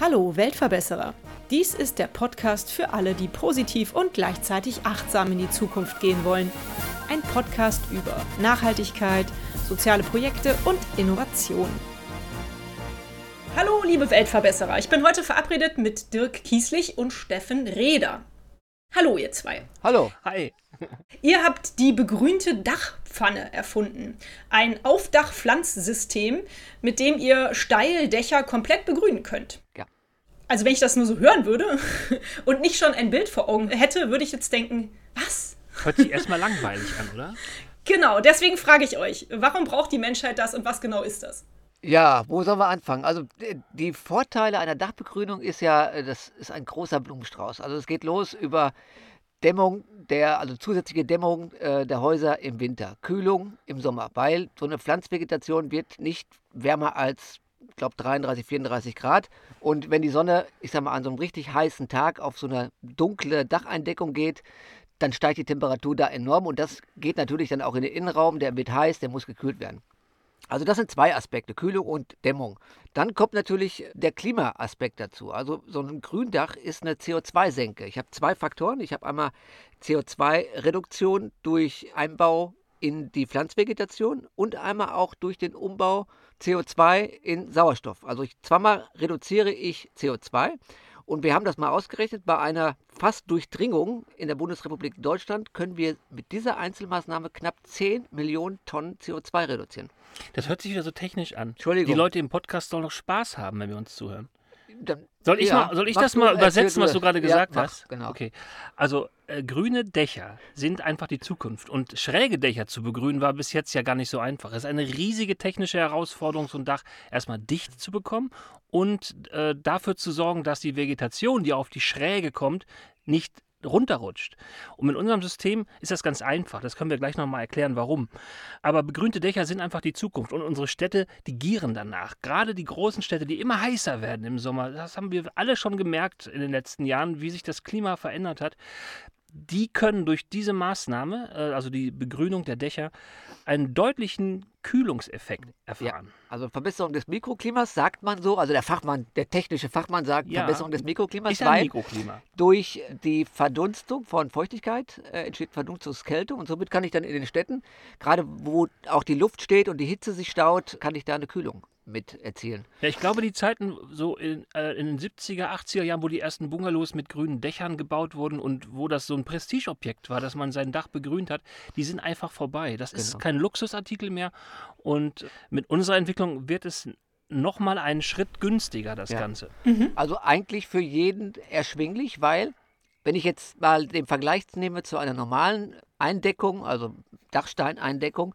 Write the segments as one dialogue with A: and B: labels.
A: Hallo Weltverbesserer. Dies ist der Podcast für alle, die positiv und gleichzeitig achtsam in die Zukunft gehen wollen. Ein Podcast über Nachhaltigkeit, soziale Projekte und Innovation. Hallo liebe Weltverbesserer, ich bin heute verabredet mit Dirk Kieslich und Steffen Reder. Hallo ihr zwei.
B: Hallo.
C: Hi.
A: Ihr habt die begrünte Dachpfanne erfunden. Ein Aufdachpflanzsystem, mit dem ihr Steildächer komplett begrünen könnt.
B: Ja.
A: Also wenn ich das nur so hören würde und nicht schon ein Bild vor Augen hätte, würde ich jetzt denken, was?
C: Hört sich erstmal langweilig an, oder?
A: Genau, deswegen frage ich euch, warum braucht die Menschheit das und was genau ist das?
B: Ja, wo sollen wir anfangen? Also die Vorteile einer Dachbegrünung ist ja, äh, das ist ein großer Blumenstrauß. Also es geht los über Dämmung der, also zusätzliche Dämmung äh, der Häuser im Winter, Kühlung im Sommer, weil so eine Pflanzvegetation wird nicht wärmer als, ich glaube, 33, 34 Grad. Und wenn die Sonne, ich sag mal, an so einem richtig heißen Tag auf so eine dunkle Dacheindeckung geht, dann steigt die Temperatur da enorm und das geht natürlich dann auch in den Innenraum, der wird heiß, der muss gekühlt werden. Also das sind zwei Aspekte, Kühlung und Dämmung. Dann kommt natürlich der Klimaaspekt dazu. Also so ein Gründach ist eine CO2-Senke. Ich habe zwei Faktoren. Ich habe einmal CO2-Reduktion durch Einbau in die Pflanzvegetation und einmal auch durch den Umbau CO2 in Sauerstoff. Also ich, zweimal reduziere ich CO2 und wir haben das mal ausgerechnet, bei einer Fassdurchdringung in der Bundesrepublik Deutschland können wir mit dieser Einzelmaßnahme knapp 10 Millionen Tonnen CO2 reduzieren.
C: Das hört sich wieder so technisch an.
B: Entschuldigung.
C: Die Leute im Podcast sollen noch Spaß haben, wenn wir uns zuhören.
B: Dann,
C: Soll ich,
B: ja,
C: mal, soll ich das
B: du,
C: mal übersetzen, was du gerade
B: Ja,
C: gesagt
B: mach,
C: hast?
B: Genau.
C: Okay. Also äh, grüne Dächer sind einfach die Zukunft. Und schräge Dächer zu begrünen war bis jetzt ja gar nicht so einfach. Es ist eine riesige technische Herausforderung, so ein Dach erstmal dicht zu bekommen und äh, dafür zu sorgen, dass die Vegetation, die auf die Schräge kommt, nicht runterrutscht. Und mit unserem System ist das ganz einfach. Das können wir gleich nochmal erklären, warum. Aber begrünte Dächer sind einfach die Zukunft. Und unsere Städte, die gieren danach. Gerade die großen Städte, die immer heißer werden im Sommer. Das haben wir alle schon gemerkt in den letzten Jahren, wie sich das Klima verändert hat. Die können durch diese Maßnahme, äh, also die Begrünung der Dächer, einen deutlichen Kühlungseffekt erfahren.
B: Also Verbesserung des Mikroklimas sagt man so, also der Fachmann, der technische Fachmann sagt
C: Ja.
B: Verbesserung des Mikroklimas,
C: ja
B: weil
C: Mikroklima.
B: durch die Verdunstung von Feuchtigkeit äh, entsteht Verdunstungskälte und somit kann ich dann in den Städten, gerade wo auch die Luft steht und die Hitze sich staut, kann ich da eine Kühlung mit erzielen.
C: Ja, ich glaube, die Zeiten so in, äh, in den 70er, 80er Jahren, wo die ersten Bungalows mit grünen Dächern gebaut wurden und wo das so ein Prestigeobjekt war, dass man sein Dach begrünt hat, die sind einfach vorbei. Das ist
B: Genau.
C: kein Luxusartikel mehr und mit unserer Entwicklung wird es nochmal einen Schritt günstiger, das
B: Ja.
C: Ganze.
B: Also eigentlich für jeden erschwinglich, weil wenn ich jetzt mal den Vergleich nehme zu einer normalen Eindeckung, also Dachsteineindeckung,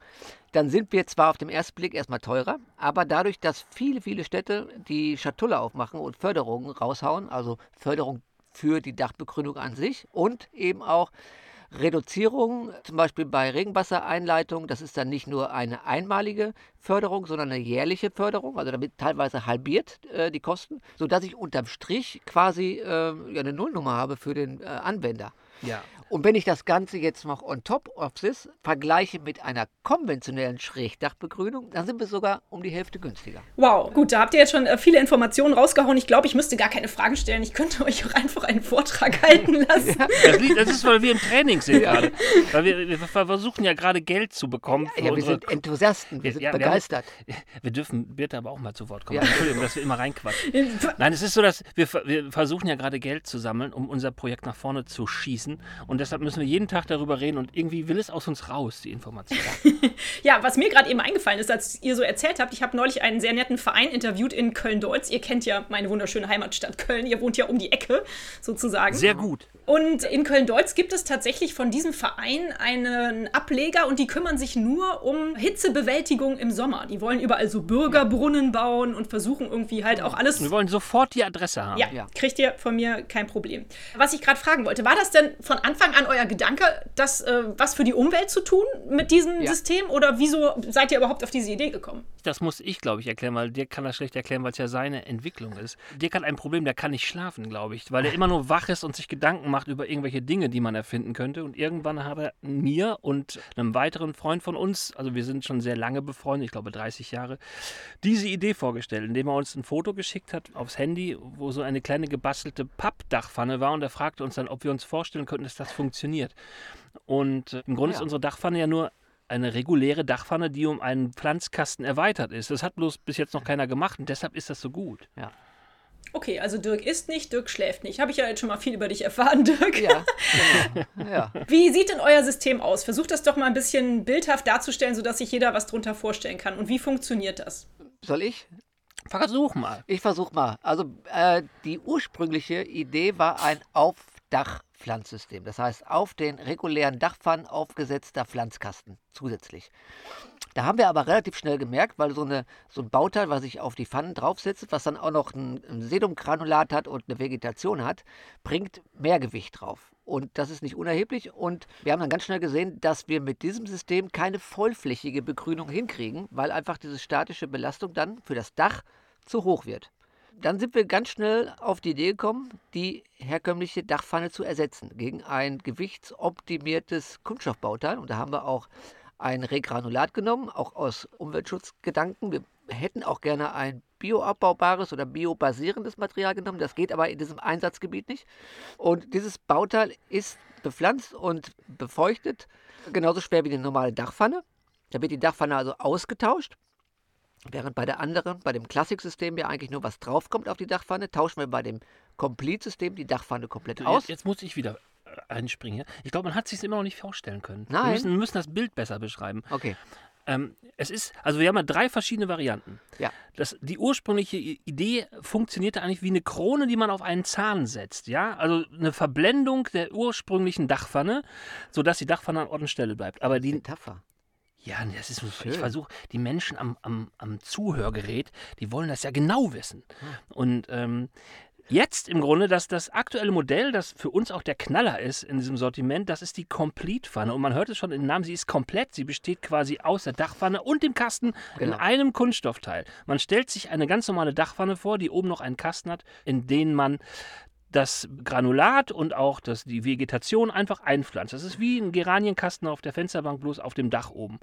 B: dann sind wir zwar auf den ersten Blick erstmal teurer, aber dadurch, dass viele, viele Städte die Schatulle aufmachen und Förderungen raushauen, also Förderung für die Dachbegrünung an sich und eben auch Reduzierung, zum Beispiel bei Regenwassereinleitung, das ist dann nicht nur eine einmalige Förderung, sondern eine jährliche Förderung, also damit teilweise halbiert äh, die Kosten, sodass ich unterm Strich quasi äh, eine Nullnummer habe für den äh, Anwender.
C: Ja.
B: Und wenn ich das Ganze jetzt noch on top of this vergleiche mit einer konventionellen Schrägdachbegrünung, dann sind wir sogar um die Hälfte günstiger.
A: Wow, gut, da habt ihr jetzt schon äh, viele Informationen rausgehauen. Ich glaube, ich müsste gar keine Fragen stellen. Ich könnte euch auch einfach einen Vortrag halten lassen.
C: Das, liegt, das ist, weil wir im Training sind gerade. Weil wir, wir versuchen ja gerade Geld zu bekommen. für
B: Ja, wir sind Enthusiasten, wir
C: Ja,
B: sind
C: ja, wir haben-
B: begeistert.
C: Wir dürfen Birte aber auch mal zu Wort kommen.
B: Ja.
C: Entschuldigung, dass wir immer reinquatschen. Nein, es ist so, dass wir, wir versuchen ja gerade Geld zu sammeln, um unser Projekt nach vorne zu schießen. Und deshalb müssen wir jeden Tag darüber reden und irgendwie will es aus uns raus, die Information.
A: Ja, was mir gerade eben eingefallen ist, als ihr so erzählt habt, ich habe neulich einen sehr netten Verein interviewt in Köln-Deutz. Ihr kennt ja meine wunderschöne Heimatstadt Köln. Ihr wohnt ja um die Ecke, sozusagen.
C: Sehr gut.
A: Und in Köln-Deutz gibt es tatsächlich von diesem Verein einen Ableger und die kümmern sich nur um Hitzebewältigung im Sommer. Die wollen überall so Bürgerbrunnen bauen und versuchen irgendwie halt auch alles.
C: Wir wollen sofort die Adresse haben.
A: Ja,
B: Ja.
A: kriegt ihr von mir kein Problem. Was ich gerade fragen wollte, war das denn von Anfang an euer Gedanke, das äh, was für die Umwelt zu tun mit diesem
B: Ja.
A: System? Oder wieso seid ihr überhaupt auf diese Idee gekommen?
C: Das muss ich, glaube ich, erklären, weil Dirk kann das schlecht erklären, weil es ja seine Entwicklung ist. Dirk hat ein Problem, der kann nicht schlafen, glaube ich, weil er immer nur wach ist und sich Gedanken macht über irgendwelche Dinge, die man erfinden könnte. Und irgendwann hat er mir und einem weiteren Freund von uns, also wir sind schon sehr lange befreundet, ich glaube 30 Jahre, diese Idee vorgestellt, indem er uns ein Foto geschickt hat aufs Handy, wo so eine kleine gebastelte Pappdachpfanne war und er fragte uns dann, ob wir uns vorstellen könnten, dass das funktioniert. Und äh, im Grunde
B: Ja.
C: ist unsere Dachpfanne ja nur eine reguläre Dachpfanne, die um einen Pflanzkasten erweitert ist. Das hat bloß bis jetzt noch keiner gemacht und deshalb ist das so gut.
A: Okay, also Dirk isst nicht, Dirk schläft nicht. Habe ich ja jetzt schon mal viel über dich erfahren, Dirk.
B: Ja, genau. ja.
A: Wie sieht denn euer System aus? Versucht das doch mal ein bisschen bildhaft darzustellen, sodass sich jeder was drunter vorstellen kann. Und wie funktioniert das?
B: Soll ich?
C: Versuch mal.
B: Ich versuche mal. Also äh, die ursprüngliche Idee war ein Aufdachpflanzsystem. Das heißt, auf den regulären Dachpfannen aufgesetzter Pflanzkasten zusätzlich. Da haben wir aber relativ schnell gemerkt, weil so, eine, so ein Bauteil, was ich auf die Pfannen draufsetze, was dann auch noch ein, ein Sedumgranulat hat und eine Vegetation hat, bringt mehr Gewicht drauf. Und das ist nicht unerheblich. Und wir haben dann ganz schnell gesehen, dass wir mit diesem System keine vollflächige Begrünung hinkriegen, weil einfach diese statische Belastung dann für das Dach zu hoch wird. Dann sind wir ganz schnell auf die Idee gekommen, die herkömmliche Dachpfanne zu ersetzen gegen ein gewichtsoptimiertes Kunststoffbauteil. Und da haben wir auch ein Regranulat genommen, auch aus Umweltschutzgedanken. Wir hätten auch gerne ein bioabbaubares oder biobasierendes Material genommen. Das geht aber in diesem Einsatzgebiet nicht. Und dieses Bauteil ist bepflanzt und befeuchtet, genauso schwer wie die normale Dachpfanne. Da wird die Dachpfanne also ausgetauscht. Während bei der anderen, bei dem Klassiksystem ja eigentlich nur was draufkommt auf die Dachpfanne, tauschen wir bei dem Complete-System die Dachpfanne komplett aus.
C: Jetzt, jetzt muss ich wieder äh, einspringen. ja. Ich glaube, man hat es sich immer noch nicht vorstellen können. Wir
B: Nein.
C: müssen, wir müssen das Bild besser beschreiben.
B: Okay,
C: Ähm, es ist, also wir haben ja drei verschiedene Varianten.
B: ja.
C: Das, die ursprüngliche Idee funktionierte eigentlich wie eine Krone, die man auf einen Zahn setzt. Ja, also eine Verblendung der ursprünglichen Dachpfanne, sodass die Dachpfanne an Ort und Stelle bleibt. Aber die,
B: Metapher.
C: Ja, nee, das ist,
B: Schön.
C: ich versuche, die Menschen am, am, am Zuhörgerät, die wollen das ja genau wissen. Und ähm, jetzt im Grunde, dass das aktuelle Modell, das für uns auch der Knaller ist in diesem Sortiment, das ist die Complete-Pfanne. Und man hört es schon im Namen, sie ist komplett. Sie besteht quasi aus der Dachpfanne und dem Kasten in
B: Genau.
C: einem Kunststoffteil. Man stellt sich eine ganz normale Dachpfanne vor, die oben noch einen Kasten hat, in den man das Granulat und auch das, die Vegetation einfach einpflanzt. Das ist wie ein Geranienkasten auf der Fensterbank, bloß auf dem Dach oben.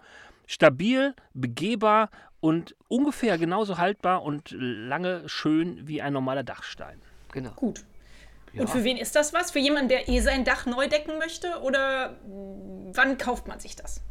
C: Stabil, begehbar und ungefähr genauso haltbar und lange schön wie ein normaler Dachstein.
B: Genau.
A: Gut.
B: Ja.
A: Und für wen ist das was? Für jemanden, der eh sein Dach neu decken möchte? Oder wann kauft man sich das?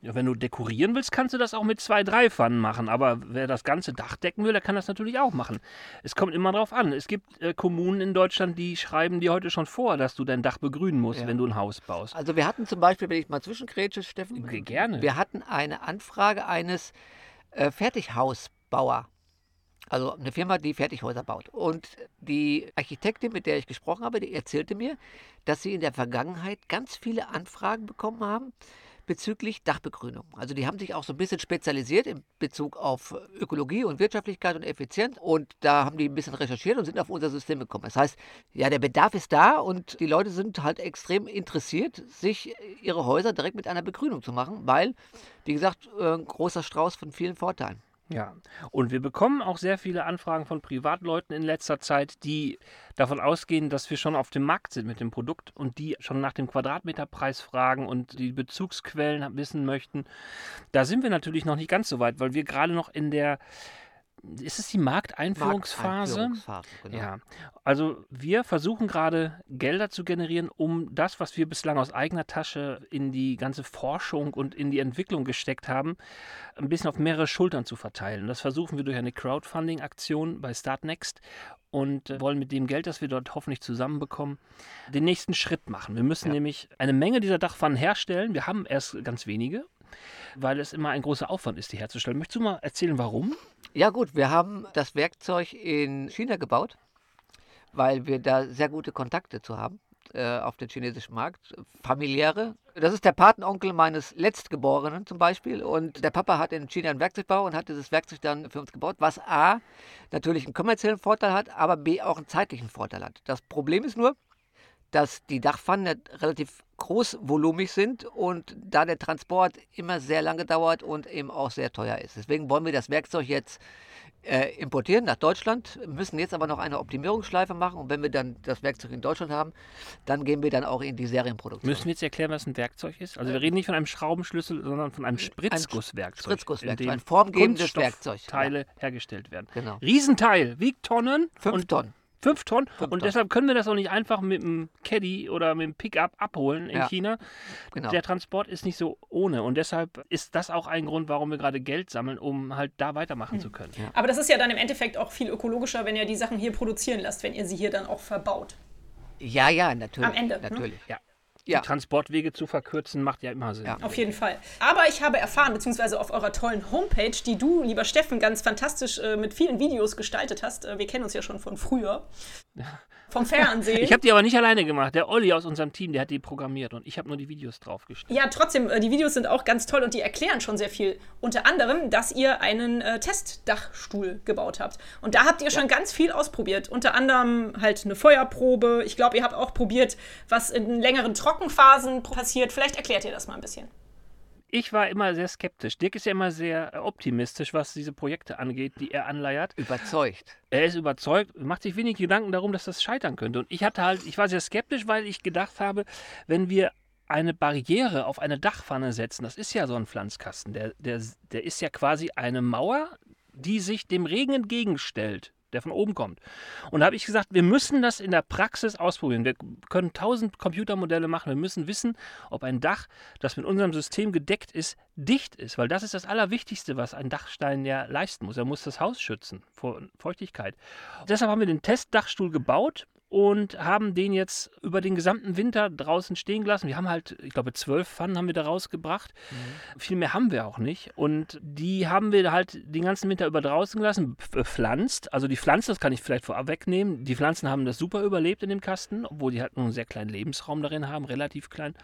C: Ja, wenn du dekorieren willst, kannst du das auch mit zwei, drei Pfannen machen. Aber wer das ganze Dach decken will, der kann das natürlich auch machen. Es kommt immer drauf an. Es gibt äh, Kommunen in Deutschland, die schreiben dir heute schon vor, dass du dein Dach begrünen musst,
B: Ja.
C: wenn du ein Haus baust.
B: Also wir hatten zum Beispiel, wenn ich mal zwischengrätsche, Steffen,
C: Ge- gerne.
B: wir hatten eine Anfrage eines äh, Fertighausbauer. Also eine Firma, die Fertighäuser baut. Und die Architektin, mit der ich gesprochen habe, die erzählte mir, dass sie in der Vergangenheit ganz viele Anfragen bekommen haben bezüglich Dachbegrünung. Also die haben sich auch so ein bisschen spezialisiert in Bezug auf Ökologie und Wirtschaftlichkeit und Effizienz. Und da haben die ein bisschen recherchiert und sind auf unser System gekommen. Das heißt, ja, der Bedarf ist da und die Leute sind halt extrem interessiert, sich ihre Häuser direkt mit einer Begrünung zu machen, weil, wie gesagt, äh, ein großer Strauß von vielen Vorteilen.
C: Ja, und wir bekommen auch sehr viele Anfragen von Privatleuten in letzter Zeit, die davon ausgehen, dass wir schon auf dem Markt sind mit dem Produkt und die schon nach dem Quadratmeterpreis fragen und die Bezugsquellen wissen möchten. Da sind wir natürlich noch nicht ganz so weit, weil wir gerade noch in der, ist es die Markteinführungsphase?
B: Markteinführungsphase, genau.
C: Ja, also wir versuchen gerade Gelder zu generieren, um das, was wir bislang aus eigener Tasche in die ganze Forschung und in die Entwicklung gesteckt haben, ein bisschen auf mehrere Schultern zu verteilen. Das versuchen wir durch eine Crowdfunding-Aktion bei Startnext und wollen mit dem Geld, das wir dort hoffentlich zusammenbekommen, den nächsten Schritt machen. Wir müssen
B: Ja.
C: nämlich eine Menge dieser Dachpfannen herstellen. Wir haben erst ganz wenige, weil es immer ein großer Aufwand ist, die herzustellen. Möchtest du mal erzählen, warum?
B: Ja gut, wir haben das Werkzeug in China gebaut, weil wir da sehr gute Kontakte zu haben äh, auf den chinesischen Markt. Familiäre. Das ist der Patenonkel meines Letztgeborenen zum Beispiel. Und der Papa hat in China einen Werkzeugbau und hat dieses Werkzeug dann für uns gebaut, was A natürlich einen kommerziellen Vorteil hat, aber B auch einen zeitlichen Vorteil hat. Das Problem ist nur, dass die Dachpfannen relativ großvolumig sind und da der Transport immer sehr lange dauert und eben auch sehr teuer ist. Deswegen wollen wir das Werkzeug jetzt äh, importieren nach Deutschland, müssen jetzt aber noch eine Optimierungsschleife machen und wenn wir dann das Werkzeug in Deutschland haben, dann gehen wir dann auch in die Serienproduktion.
C: Müssen wir jetzt erklären, was ein Werkzeug ist? Also wir reden nicht von einem Schraubenschlüssel, sondern von einem Spritzgusswerkzeug.
B: Spritzgusswerkzeug,
C: in dem
B: ein formgebendes Werkzeug.
C: Teile hergestellt werden.
B: Genau.
C: Riesenteil, wiegt Tonnen.
B: Fünf
C: und
B: Tonnen.
C: Fünf Tonnen.
B: Fünf
C: und
B: Tonnen.
C: deshalb können wir das auch nicht einfach mit einem Caddy oder mit einem Pickup abholen in
B: Ja.
C: China.
B: Genau.
C: Der Transport ist nicht so ohne. Und deshalb ist das auch ein Grund, warum wir gerade Geld sammeln, um halt da weitermachen
B: Hm.
C: zu können.
A: Aber das ist ja dann im Endeffekt auch viel ökologischer, wenn ihr die Sachen hier produzieren lasst, wenn ihr sie hier dann auch verbaut.
B: Ja, ja, natürlich.
A: Am Ende, ne?
B: Natürlich.
C: Ja.
B: Ja.
C: Die Transportwege zu verkürzen macht ja immer Sinn.
B: Ja.
A: Auf jeden Fall. Aber ich habe erfahren, beziehungsweise auf eurer tollen Homepage, die du, lieber Steffen, ganz fantastisch äh, mit vielen Videos gestaltet hast. Äh, wir kennen uns ja schon von früher. Vom Fernsehen.
C: Ich habe die aber nicht alleine gemacht. Der Olli aus unserem Team, der hat die programmiert und ich habe nur die Videos draufgestellt.
A: ja, trotzdem, äh, die Videos sind auch ganz toll und die erklären schon sehr viel. Unter anderem, dass ihr einen äh, Testdachstuhl gebaut habt. Und da habt ihr schon ganz viel ausprobiert. Unter anderem halt eine Feuerprobe. Ich glaube, ihr habt auch probiert, was in längeren Trockenphasen passiert. Vielleicht erklärt ihr das mal ein bisschen.
C: Ich war immer sehr skeptisch. Dirk ist ja immer sehr äh, optimistisch, was diese Projekte angeht, die er anleiert.
B: Überzeugt.
C: Er ist überzeugt, macht sich wenig Gedanken darum, dass das scheitern könnte. Und ich hatte halt, ich war sehr skeptisch, weil ich gedacht habe, wenn wir eine Barriere auf eine Dachpfanne setzen, das ist ja so ein Pflanzkasten, der, der, der ist ja quasi eine Mauer, die sich dem Regen entgegenstellt, der von oben kommt. Und da habe ich gesagt, wir müssen das in der Praxis ausprobieren. Wir können tausend Computermodelle machen. Wir müssen wissen, ob ein Dach, das mit unserem System gedeckt ist, dicht ist. Weil das ist das Allerwichtigste, was ein Dachstein ja leisten muss. Er muss das Haus schützen vor Feuchtigkeit. Deshalb haben wir den Testdachstuhl gebaut und haben den jetzt über den gesamten Winter draußen stehen gelassen. Wir haben halt, ich glaube, zwölf Pfannen haben wir da rausgebracht. Viel mehr haben wir auch nicht. Und die haben wir halt den ganzen Winter über draußen gelassen, bepflanzt. Also die Pflanzen, das kann ich vielleicht vorwegnehmen. Die Pflanzen haben das super überlebt in dem Kasten, obwohl die halt nur einen sehr kleinen Lebensraum darin haben, relativ klein.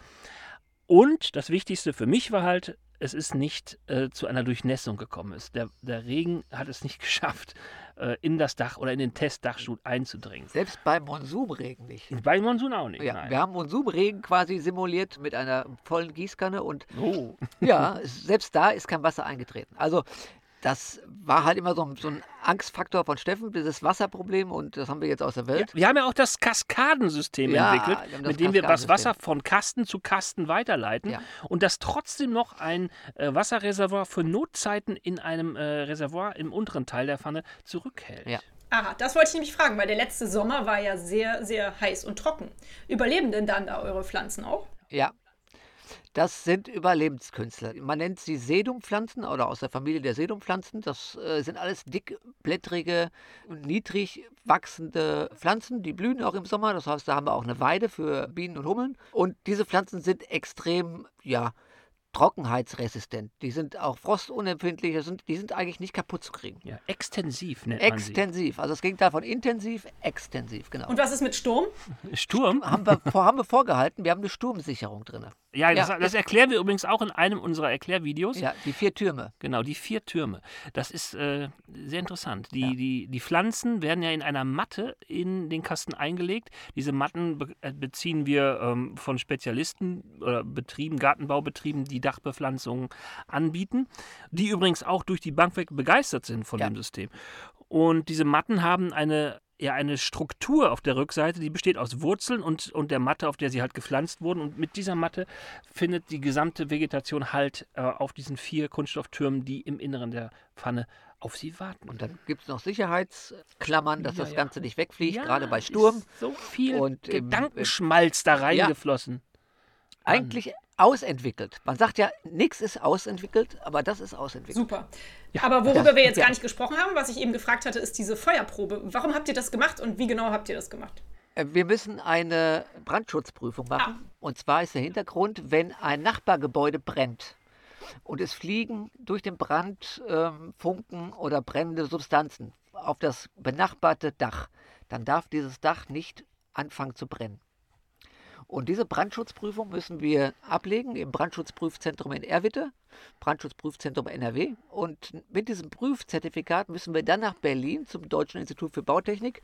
C: Und das Wichtigste für mich war halt, es ist nicht äh, zu einer Durchnässung gekommen. Es, der, der Regen hat es nicht geschafft, äh, in das Dach oder in den Testdachstuhl einzudringen.
B: Selbst beim Monsumregen nicht.
C: Bei Monsun auch nicht.
B: Ja,
C: nein.
B: wir haben Monsumregen quasi simuliert mit einer vollen Gießkanne und
C: Oh.
B: ja, selbst da ist kein Wasser eingetreten. Also das war halt immer so, ein- so ein Angstfaktor von Steffen, dieses Wasserproblem und das haben wir jetzt aus der
C: Ja,
B: Welt.
C: wir haben ja auch das Kaskadensystem
B: Ja,
C: entwickelt,
B: das
C: mit dem wir das. Wasser von Kasten zu Kasten weiterleiten
B: Ja.
C: und das trotzdem noch ein äh, Wasserreservoir für Notzeiten in einem äh, Reservoir im unteren Teil der Pfanne zurückhält.
B: Ja.
A: Aha, das wollte ich nämlich fragen, weil der letzte Sommer war ja sehr, sehr heiß und trocken. Überleben denn dann da eure Pflanzen auch?
B: Ja. Das sind Überlebenskünstler. Man nennt sie Sedumpflanzen oder aus der Familie der Sedumpflanzen. Das äh, sind alles dickblättrige, niedrig wachsende Pflanzen. Die blühen auch im Sommer. Das heißt, da haben wir auch eine Weide für Bienen und Hummeln. Und diese Pflanzen sind extrem, ja, trockenheitsresistent. Die sind auch frostunempfindlich. Das sind, die sind eigentlich nicht kaputt zu kriegen.
C: Ja, extensiv nennt man
B: Extensiv. Also das Gegenteil von intensiv, extensiv, genau.
A: Und was ist mit Sturm?
C: Sturm?
B: haben wir, vor, haben wir vorgehalten, wir haben eine Sturmsicherung drin.
C: Ja, das,
B: Ja,
C: das erklären wir übrigens auch in einem unserer Erklärvideos.
B: Ja, die vier Türme.
C: Genau, die vier Türme. Das ist äh, sehr interessant. Die, die, die Pflanzen werden ja in einer Matte in den Kasten eingelegt. Diese Matten be äh, beziehen wir ähm, von Spezialisten oder Betrieben, Gartenbaubetrieben, die Dachbepflanzungen anbieten, die übrigens auch durch die Bank weg begeistert sind von
B: Ja.
C: dem System. Und diese Matten haben eine ja eine Struktur auf der Rückseite, die besteht aus Wurzeln und, und der Matte, auf der sie halt gepflanzt wurden. Und mit dieser Matte findet die gesamte Vegetation Halt äh, auf diesen vier Kunststofftürmen, die im Inneren der Pfanne auf sie warten.
B: Und dann gibt es noch Sicherheitsklammern, dass
C: Ja,
B: das
C: ja.
B: Ganze nicht wegfliegt,
C: Ja,
B: gerade bei Sturm.
C: So viel
B: Und im-
C: Gedankenschmalz da reingeflossen.
B: Eigentlich ausentwickelt. Man sagt ja, nichts ist ausentwickelt, aber das ist ausentwickelt.
A: Super. Aber worüber
B: das-
A: wir jetzt
B: ja.
A: gar nicht gesprochen haben, was ich eben gefragt hatte, ist diese Feuerprobe. Warum habt ihr das gemacht und wie genau habt ihr das gemacht?
B: Äh, Wir müssen eine Brandschutzprüfung machen. Und zwar ist der Hintergrund, wenn ein Nachbargebäude brennt und es fliegen durch den Brand ähm, Funken oder brennende Substanzen auf das benachbarte Dach, dann darf dieses Dach nicht anfangen zu brennen. Und diese Brandschutzprüfung müssen wir ablegen im Brandschutzprüfzentrum in Erwitte. Brandschutzprüfzentrum NRW. Und mit diesem Prüfzertifikat müssen wir dann nach Berlin zum Deutschen Institut für Bautechnik.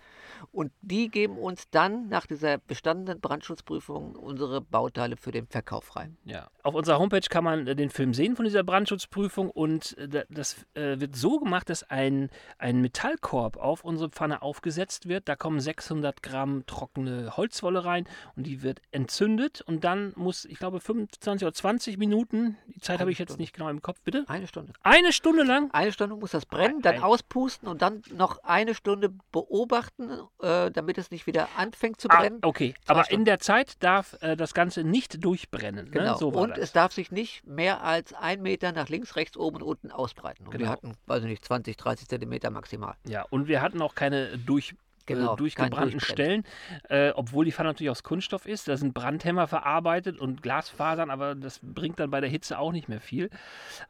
B: Und die geben uns dann nach dieser bestandenen Brandschutzprüfung unsere Bauteile für den Verkauf frei.
C: Ja. Auf unserer Homepage kann man äh, den Film sehen von dieser Brandschutzprüfung und äh, das äh, wird so gemacht, dass ein, ein Metallkorb auf unsere Pfanne aufgesetzt wird. Da kommen 600 Gramm trockene Holzwolle rein und die wird entzündet und dann muss, ich glaube, 25 oder 20 Minuten, die Zeit habe ich jetzt. Nicht genau im Kopf, bitte?
B: Eine Stunde.
C: Eine Stunde lang?
B: Eine Stunde muss das brennen, dann auspusten und dann noch eine Stunde beobachten, äh, damit es nicht wieder anfängt zu
C: Ah,
B: brennen.
C: okay,
B: Zwei
C: aber
B: Stunden.
C: in der Zeit darf äh, das Ganze nicht durchbrennen.
B: Genau.
C: Ne? So war
B: und
C: das.
B: es darf sich nicht mehr als ein Meter nach links, rechts, oben und unten ausbreiten. Und wir
C: Genau.
B: hatten, weiß ich nicht, 20, 30 Zentimeter maximal.
C: Ja, und wir hatten auch keine durch,
B: Genau,
C: äh, durchgebrannten Stellen, äh, obwohl die Pfanne natürlich aus Kunststoff ist. Da sind Brandhämmer verarbeitet und Glasfasern, aber das bringt dann bei der Hitze auch nicht mehr viel.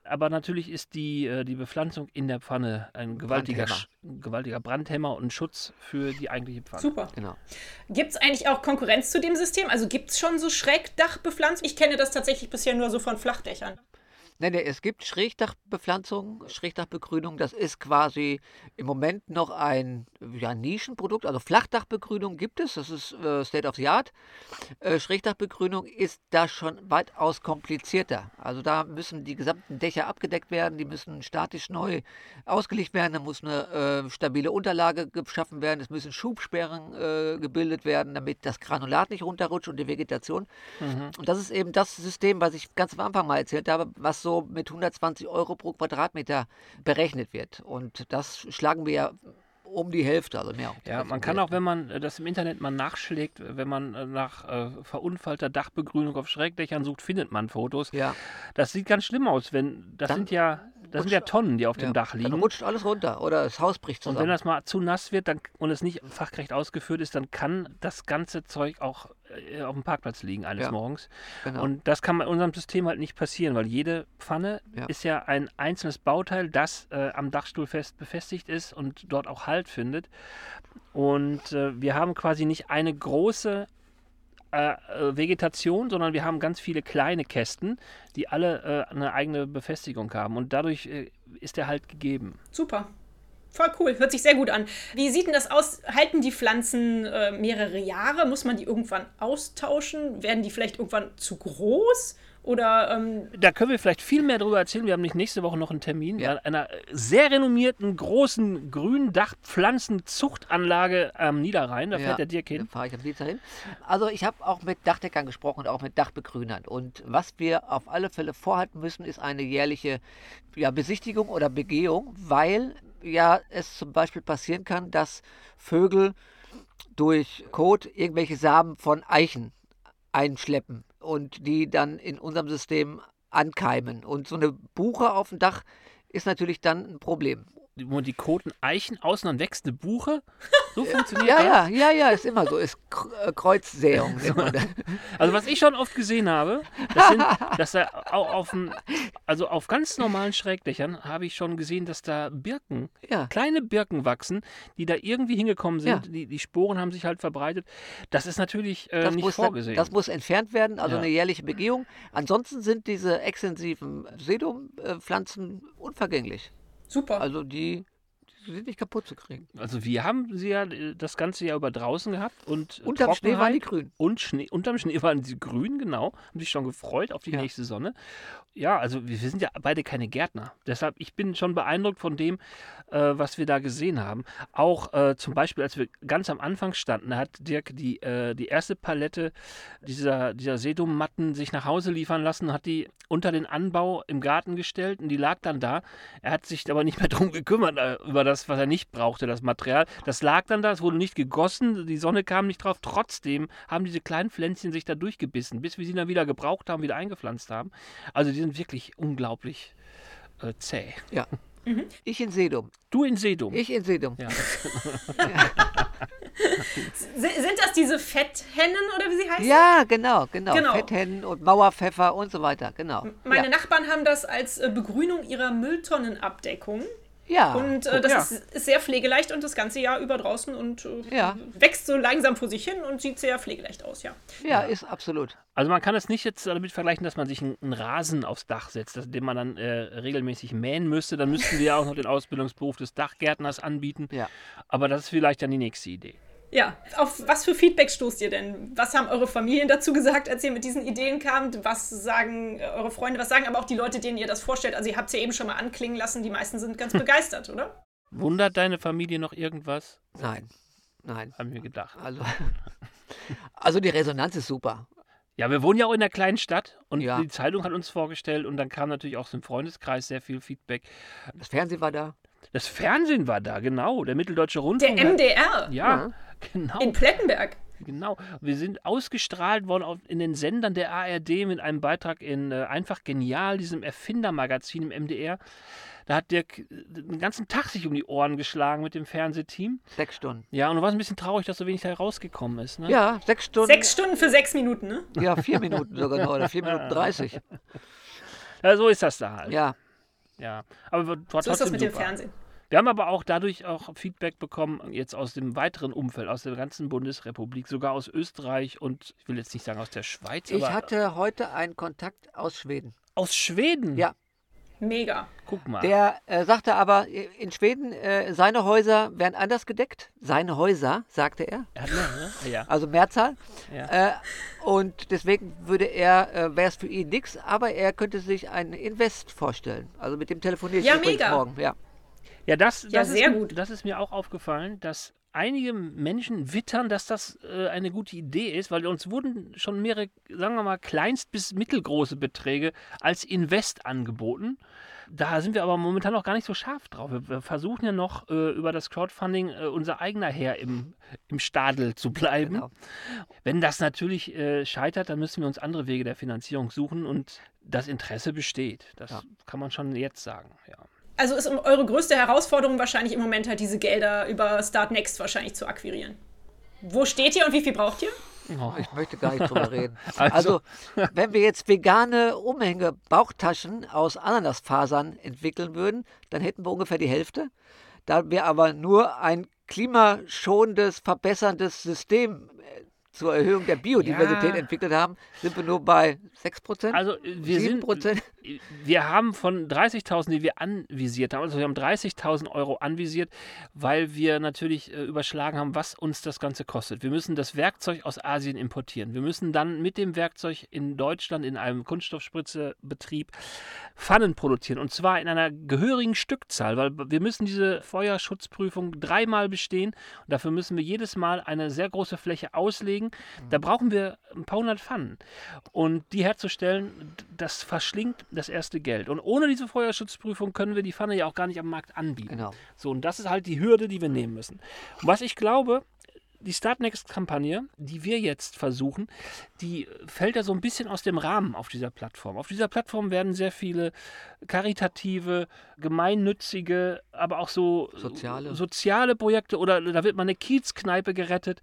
C: Aber natürlich ist die, äh, die Bepflanzung in der Pfanne ein gewaltiger,
B: Brandhemmer.
C: Sch- gewaltiger Brandhemmer und Schutz für die eigentliche Pfanne.
A: Super.
B: Genau.
A: Gibt es eigentlich auch Konkurrenz zu dem System? Also gibt es schon so Schrägdachbepflanzung? Ich kenne das tatsächlich bisher nur so von Flachdächern.
B: Nee, nee, es gibt Schrägdachbepflanzung, Schrägdachbegrünung. Das ist quasi im Moment noch ein ja, Nischenprodukt. Also Flachdachbegrünung gibt es, das ist äh, State of the Art. Äh, Schrägdachbegrünung ist da schon weitaus komplizierter. Also da müssen die gesamten Dächer abgedeckt werden, die müssen statisch neu ausgelegt werden, da muss eine äh, stabile Unterlage geschaffen werden, es müssen Schubsperren äh, gebildet werden, damit das Granulat nicht runterrutscht und die Vegetation.
C: Mhm.
B: Und das ist eben das System, was ich ganz am Anfang mal erzählt habe, was so mit 120 Euro pro Quadratmeter berechnet wird. Und das schlagen wir ja um die Hälfte, also mehr.
C: Ja, man kann auch, wenn man äh, das im Internet mal nachschlägt, wenn man äh, nach äh, verunfallter Dachbegrünung auf Schrägdächern sucht, findet man Fotos.
B: Ja,
C: Das sieht ganz schlimm aus, wenn das
B: Dann
C: sind ja das sind ja Tonnen, die auf
B: ja.
C: dem Dach liegen.
B: Dann rutscht alles runter oder das Haus bricht
C: Und
B: zusammen.
C: wenn das mal zu nass wird dann, und es nicht fachgerecht ausgeführt ist, dann kann das ganze Zeug auch äh, auf dem Parkplatz liegen eines
B: Ja,
C: Morgens.
B: genau.
C: Und das kann bei unserem System halt nicht passieren, weil jede Pfanne
B: Ja.
C: ist ja ein einzelnes Bauteil, das äh, am Dachstuhl fest befestigt ist und dort auch Halt findet. Und äh, wir haben quasi nicht eine große äh, äh, Vegetation, sondern wir haben ganz viele kleine Kästen, die alle äh, eine eigene Befestigung haben. Und dadurch äh, ist der Halt gegeben.
A: Super. Voll cool, hört sich sehr gut an. Wie sieht denn das aus? Halten die Pflanzen äh, mehrere Jahre? Muss man die irgendwann austauschen? Werden die vielleicht irgendwann zu groß? Oder ähm,
C: Da können wir vielleicht viel mehr darüber erzählen. Wir haben nicht nächste Woche noch einen Termin
B: Ja.
C: einer sehr renommierten großen Gründachpflanzenzuchtanlage am Niederrhein. Da fährt der Dirk
B: Da
C: hin.
B: fahre ich am Dienstag hin. Also ich habe auch mit Dachdeckern gesprochen und auch mit Dachbegrünern. Und was wir auf alle Fälle vorhalten müssen, ist eine jährliche ja, Besichtigung oder Begehung, weil ja es zum Beispiel passieren kann, dass Vögel durch Kot irgendwelche Samen von Eichen einschleppen und die dann in unserem System ankeimen. Und so eine Buche auf dem Dach ist natürlich dann ein Problem.
C: Wo die Koten Eichen außen, dann wächst eine Buche. So funktioniert
B: Ja,
C: das.
B: ja, ja, ja, ist immer so. Ist äh, das.
C: Also was ich schon oft gesehen habe, das sind, dass da au- auf dem, also auf ganz normalen Schrägdächern habe ich schon gesehen, dass da Birken,
B: Ja.
C: kleine Birken wachsen, die da irgendwie hingekommen sind.
B: Ja.
C: Die, die Sporen haben sich halt verbreitet. Das ist natürlich äh,
B: Das
C: nicht
B: muss,
C: vorgesehen.
B: das muss entfernt werden, also eine jährliche Begehung. Ansonsten sind diese extensiven Sedumpflanzen unvergänglich.
A: Super.
B: Also die, die sind nicht kaputt zu kriegen.
C: Also wir haben sie ja äh, das ganze Jahr über draußen gehabt und äh,
B: Unterm Schnee waren die grün.
C: Und Schnee, unterm Schnee waren sie grün, genau. Haben sich schon gefreut auf die
B: Ja.
C: nächste Sonne. Ja, also wir, sind ja beide keine Gärtner. Deshalb, ich bin schon beeindruckt von dem, äh, was wir da gesehen haben. Auch äh, zum Beispiel, als wir ganz am Anfang standen, hat Dirk die, äh, die erste Palette dieser, dieser Sedummatten sich nach Hause liefern lassen, hat die unter den Anbau im Garten gestellt und die lag dann da. Er hat sich aber nicht mehr darum gekümmert, äh, über das, was er nicht brauchte, das Material. Das lag dann da, es wurde nicht gegossen, die Sonne kam nicht drauf. Trotzdem haben diese kleinen Pflänzchen sich da durchgebissen, bis wir sie dann wieder gebraucht haben, wieder eingepflanzt haben. Also die sind wirklich unglaublich äh, zäh.
B: Ja. Ich in Sedum.
C: Du in Sedum.
B: Ich in Sedum.
C: Ja.
A: Sind das diese Fetthennen oder wie sie heißen?
B: Ja, genau, genau.
A: Genau.
B: Fetthennen und Mauerpfeffer und so weiter, genau.
A: Meine
B: ja.
A: Nachbarn haben das als äh, Begrünung ihrer Mülltonnenabdeckung
B: Ja.
A: Und äh, das
C: Ja.
A: ist, ist sehr pflegeleicht und das ganze Jahr über draußen und äh,
B: Ja.
A: wächst so langsam vor sich hin und sieht sehr pflegeleicht aus, ja.
B: Ja, ist absolut.
C: Also man kann es nicht jetzt damit vergleichen, dass man sich einen, einen Rasen aufs Dach setzt, das- den man dann äh, regelmäßig mähen müsste. Dann müssten wir ja auch noch den Ausbildungsberuf des Dachgärtners anbieten.
B: Ja.
C: Aber das ist vielleicht dann die nächste Idee.
A: Ja, auf was für Feedback stoßt ihr denn? Was haben eure Familien dazu gesagt, als ihr mit diesen Ideen kamt? Was sagen äh, eure Freunde? Was sagen aber auch die Leute, denen ihr das vorstellt? Also ihr habt es ja eben schon mal anklingen lassen, die meisten sind ganz begeistert, oder?
C: Wundert deine Familie noch irgendwas?
B: Nein. Nein.
C: Haben wir gedacht.
B: Also, also die Resonanz ist super.
C: Ja, wir wohnen ja auch in einer kleinen Stadt und
B: Ja.
C: die Zeitung hat uns vorgestellt und dann kam natürlich auch so im Freundeskreis sehr viel Feedback.
B: Das Fernsehen war da.
C: Das Fernsehen war da, genau. Der Mitteldeutsche
A: Der
C: Rundfunk. hat-
A: MDR
C: Ja, genau.
A: in Plettenberg.
C: Genau. Wir sind ausgestrahlt worden auf, in den Sendern der ARD mit einem Beitrag in äh, Einfach Genial, diesem Erfindermagazin im MDR. Da hat Dirk äh, den ganzen Tag sich um die Ohren geschlagen mit dem Fernsehteam.
B: Sechs Stunden.
C: Ja, und du warst ein bisschen traurig, dass so wenig da rausgekommen ist. Ne?
B: Ja, sechs Stunden.
A: Sechs Stunden für sechs Minuten, ne?
B: Ja, vier Minuten sogar noch. Oder vier Minuten dreißig.
C: Ja, so ist das da halt.
B: Ja.
C: Ja. Aber war
A: So ist das
C: trotzdem
A: mit dem
C: super.
A: Fernsehen.
C: Wir haben aber auch dadurch auch Feedback bekommen, jetzt aus dem weiteren Umfeld, aus der ganzen Bundesrepublik, sogar aus Österreich und ich will jetzt nicht sagen aus der Schweiz,
B: Ich
C: aber
B: hatte heute einen Kontakt aus Schweden.
C: aus Schweden.
B: Ja.
A: Mega.
C: Guck mal.
B: Der äh, sagte aber, äh, in Schweden, äh, seine Häuser werden anders gedeckt. Seine Häuser, sagte er.
C: Ne? Ja.
B: Also Mehrzahl.
C: Ja.
B: Äh, und deswegen würde er, äh, wäre es für ihn nichts, aber er könnte sich einen Invest vorstellen. Also mit dem telefoniere ich
A: Ja, mega.
B: morgen. Ja.
C: Ja, das,
A: Ja,
C: das
A: sehr
C: ist,
A: gut.
C: Das ist mir auch aufgefallen, dass einige Menschen wittern, dass das äh, eine gute Idee ist, weil uns wurden schon mehrere, sagen wir mal, kleinst- bis mittelgroße Beträge als Invest angeboten. Da sind wir aber momentan noch gar nicht so scharf drauf. Wir, versuchen ja noch äh, über das Crowdfunding äh, unser eigener Herr im, im Stadel zu bleiben.
B: Genau.
C: Wenn das natürlich äh, scheitert, dann müssen wir uns andere Wege der Finanzierung suchen und das Interesse besteht. Das
B: Ja.
C: kann man schon jetzt sagen. Ja.
A: Also ist eure größte Herausforderung wahrscheinlich im Moment halt diese Gelder über Start Next wahrscheinlich zu akquirieren. Wo steht ihr und wie viel braucht ihr?
C: Oh.
B: Ich möchte gar nicht drüber reden.
C: Also-
B: Also, wenn wir jetzt vegane Umhänge, Bauchtaschen aus Ananasfasern entwickeln würden, dann hätten wir ungefähr die Hälfte. Da wir aber nur ein klimaschonendes, verbesserndes System äh, zur Erhöhung der Biodiversität
C: Ja.
B: entwickelt haben, sind wir nur bei 6 Prozent.
C: Also wir sind,
B: 7%?
C: Wir haben von 30.000, die wir anvisiert haben, also wir haben 30.000 Euro anvisiert, weil wir natürlich äh, überschlagen haben, was uns das Ganze kostet. Wir müssen das Werkzeug aus Asien importieren. Wir müssen dann mit dem Werkzeug in Deutschland in einem Kunststoffspritzebetrieb Pfannen produzieren und zwar in einer gehörigen Stückzahl, weil wir müssen diese Feuerschutzprüfung dreimal bestehen und dafür müssen wir jedes Mal eine sehr große Fläche auslegen. Da brauchen wir ein paar hundert Pfannen und die herzustellen, das verschlingt das erste Geld. Und ohne diese Feuerschutzprüfung können wir die Pfanne ja auch gar nicht am Markt anbieten.
B: Genau.
C: So, und das ist halt die Hürde, die wir nehmen müssen. Und was ich glaube, die Startnext-Kampagne, die wir jetzt versuchen, die fällt ja so ein bisschen aus dem Rahmen auf dieser Plattform. Auf dieser Plattform werden sehr viele karitative, gemeinnützige, aber auch so
B: Soziale.
C: soziale Projekte oder da wird mal eine Kiezkneipe gerettet.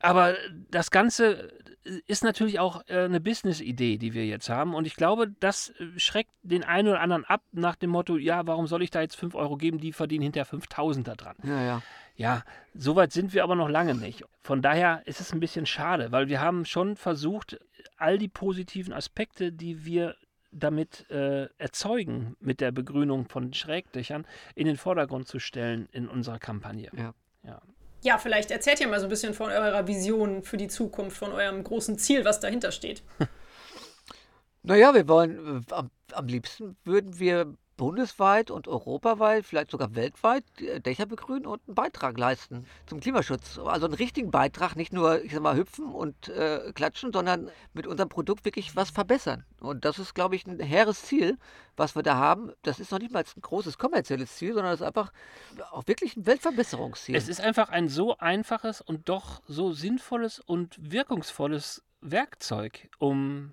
C: Aber das Ganze ist natürlich auch äh, eine Business-Idee, die wir jetzt haben. Und ich glaube, das äh, schreckt den einen oder anderen ab nach dem Motto, ja, warum soll ich da jetzt 5 Euro geben, die verdienen hinterher 5000 da dran.
B: Ja, ja.
C: Ja, so weit sind wir aber noch lange nicht. Von daher ist es ein bisschen schade, weil wir haben schon versucht, all die positiven Aspekte, die wir damit äh, erzeugen, mit der Begrünung von Schrägdächern, in den Vordergrund zu stellen in unserer Kampagne.
B: Ja.
C: Ja.
A: Ja, vielleicht erzählt ihr mal so ein bisschen von eurer Vision für die Zukunft, von eurem großen Ziel, was dahinter steht.
B: Naja, wir wollen, äh, am, am liebsten würden wir bundesweit und europaweit, vielleicht sogar weltweit, äh, Dächer begrünen und einen Beitrag leisten zum Klimaschutz. Also einen richtigen Beitrag, nicht nur, ich sag mal, hüpfen und äh, klatschen, sondern mit unserem Produkt wirklich was verbessern. Und das ist, glaube ich, ein hehres Ziel, was wir da haben. Das ist noch nicht mal ein großes kommerzielles Ziel, sondern es ist einfach auch wirklich ein Weltverbesserungsziel.
C: Es ist einfach ein so einfaches und doch so sinnvolles und wirkungsvolles Werkzeug, um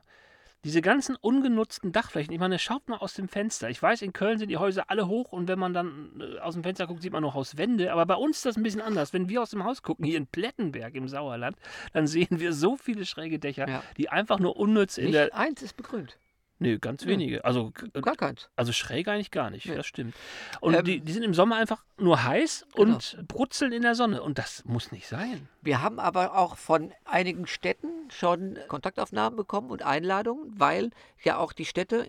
C: diese ganzen ungenutzten Dachflächen, ich meine, schaut mal aus dem Fenster. Ich weiß, in Köln sind die Häuser alle hoch und wenn man dann äh, aus dem Fenster guckt, sieht man nur Hauswände. Aber bei uns ist das ein bisschen anders. Wenn wir aus dem Haus gucken, hier in Plettenberg im Sauerland, dann sehen wir so viele schräge Dächer,
B: Ja.
C: die einfach nur unnütz in
B: nicht
C: der.
B: eins ist begrünt.
C: Nee, ganz
B: Ja.
C: wenige. Also, g-
B: Gar keins.
C: also schräg eigentlich gar nicht,
B: Nee.
C: das stimmt. Und
B: Ähm,
C: die, die sind im Sommer einfach nur heiß
B: Genau.
C: und brutzeln in der Sonne. Und das muss nicht sein.
B: Wir haben aber auch von einigen Städten schon Kontaktaufnahmen bekommen und Einladungen, weil ja auch die Städte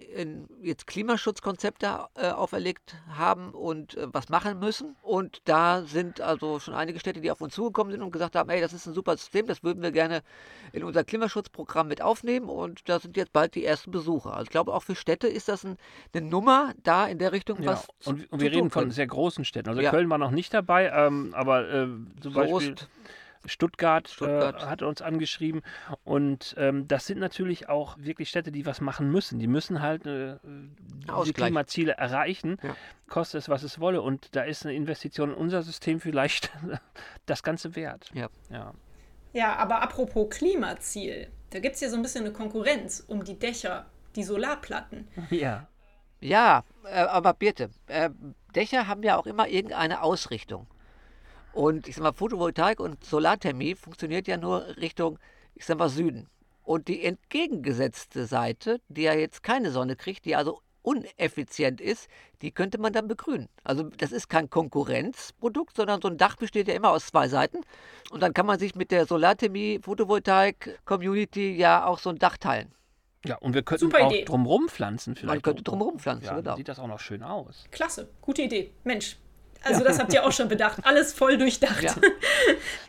B: jetzt Klimaschutzkonzepte äh, auferlegt haben und äh, was machen müssen. Und da sind also schon einige Städte, die auf uns zugekommen sind und gesagt haben, ey, das ist ein super System, das würden wir gerne in unser Klimaschutzprogramm mit aufnehmen. Und da sind jetzt bald die ersten Besucher. Also ich glaube, auch für Städte ist das ein, eine Nummer, da in der Richtung
C: Ja.
B: was zu-
C: Und, und
B: zu
C: wir
B: tun
C: reden von
B: können.
C: sehr großen Städten. Also
B: Ja.
C: Köln war noch nicht dabei, ähm, aber äh, zum Beispiel
B: Soest,
C: Stuttgart,
B: Stuttgart.
C: Äh, hat uns angeschrieben. Und ähm, das sind natürlich auch wirklich Städte, die was machen müssen. Die müssen halt äh, diese
B: Ausgleich.
C: Klimaziele erreichen,
B: Ja.
C: koste es, was es wolle. Und da ist eine Investition in unser System vielleicht das Ganze wert.
B: Ja.
C: ja.
A: Ja, aber apropos Klimaziel, da gibt es hier so ein bisschen eine Konkurrenz um die Dächer, die Solarplatten.
C: Ja.
B: Ja, äh, aber bitte, äh, Dächer haben ja auch immer irgendeine Ausrichtung. Und ich sag mal, Photovoltaik und Solarthermie funktioniert ja nur Richtung, ich sag mal, Süden. Und die entgegengesetzte Seite, die ja jetzt keine Sonne kriegt, die also uneffizient ist, die könnte man dann begrünen. Also das ist kein Konkurrenzprodukt, sondern so ein Dach besteht ja immer aus zwei Seiten. Und dann kann man sich mit der Solarthermie, Photovoltaik-Community ja auch so ein Dach teilen.
C: Ja, und wir könnten
A: Super
C: auch
A: Idee.
C: drumrum pflanzen vielleicht.
B: Man könnte drumherum pflanzen,
C: ja, dann
B: genau.
C: sieht das auch noch schön aus.
A: Klasse, gute Idee. Mensch, also das habt ihr auch schon bedacht. Alles voll durchdacht.
B: Ja.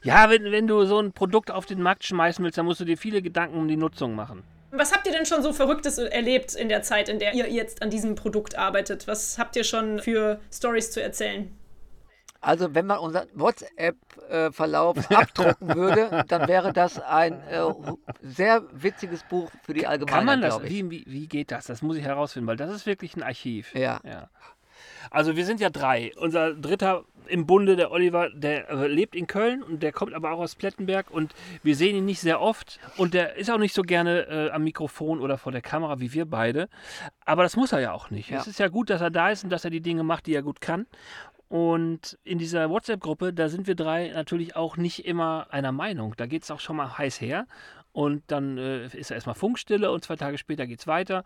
C: Ja, wenn, wenn du so ein Produkt auf den Markt schmeißen willst, dann musst du dir viele Gedanken um die Nutzung machen.
A: Was habt ihr denn schon so Verrücktes erlebt in der Zeit, in der ihr jetzt an diesem Produkt arbeitet? Was habt ihr schon für Stories zu erzählen?
B: Also wenn man unseren WhatsApp-Verlauf abdrucken würde, dann wäre das ein äh, sehr witziges Buch für die Allgemeinheit,
C: Kann man das? Wie, wie, wie geht das? Das muss ich herausfinden, weil das ist wirklich ein Archiv.
B: Ja.
C: ja. Also wir sind ja drei. Unser dritter im Bunde, der Oliver, der äh, lebt in Köln und der kommt aber auch aus Plettenberg und wir sehen ihn nicht sehr oft und der ist auch nicht so gerne äh, am Mikrofon oder vor der Kamera wie wir beide. Aber das muss er ja auch nicht.
B: Ja.
C: Es ist ja gut, dass er da ist und dass er die Dinge macht, die er gut kann. Und in dieser WhatsApp-Gruppe, da sind wir drei natürlich auch nicht immer einer Meinung. Da geht es auch schon mal heiß her. Und dann äh, ist erstmal Funkstille und zwei Tage später geht es weiter.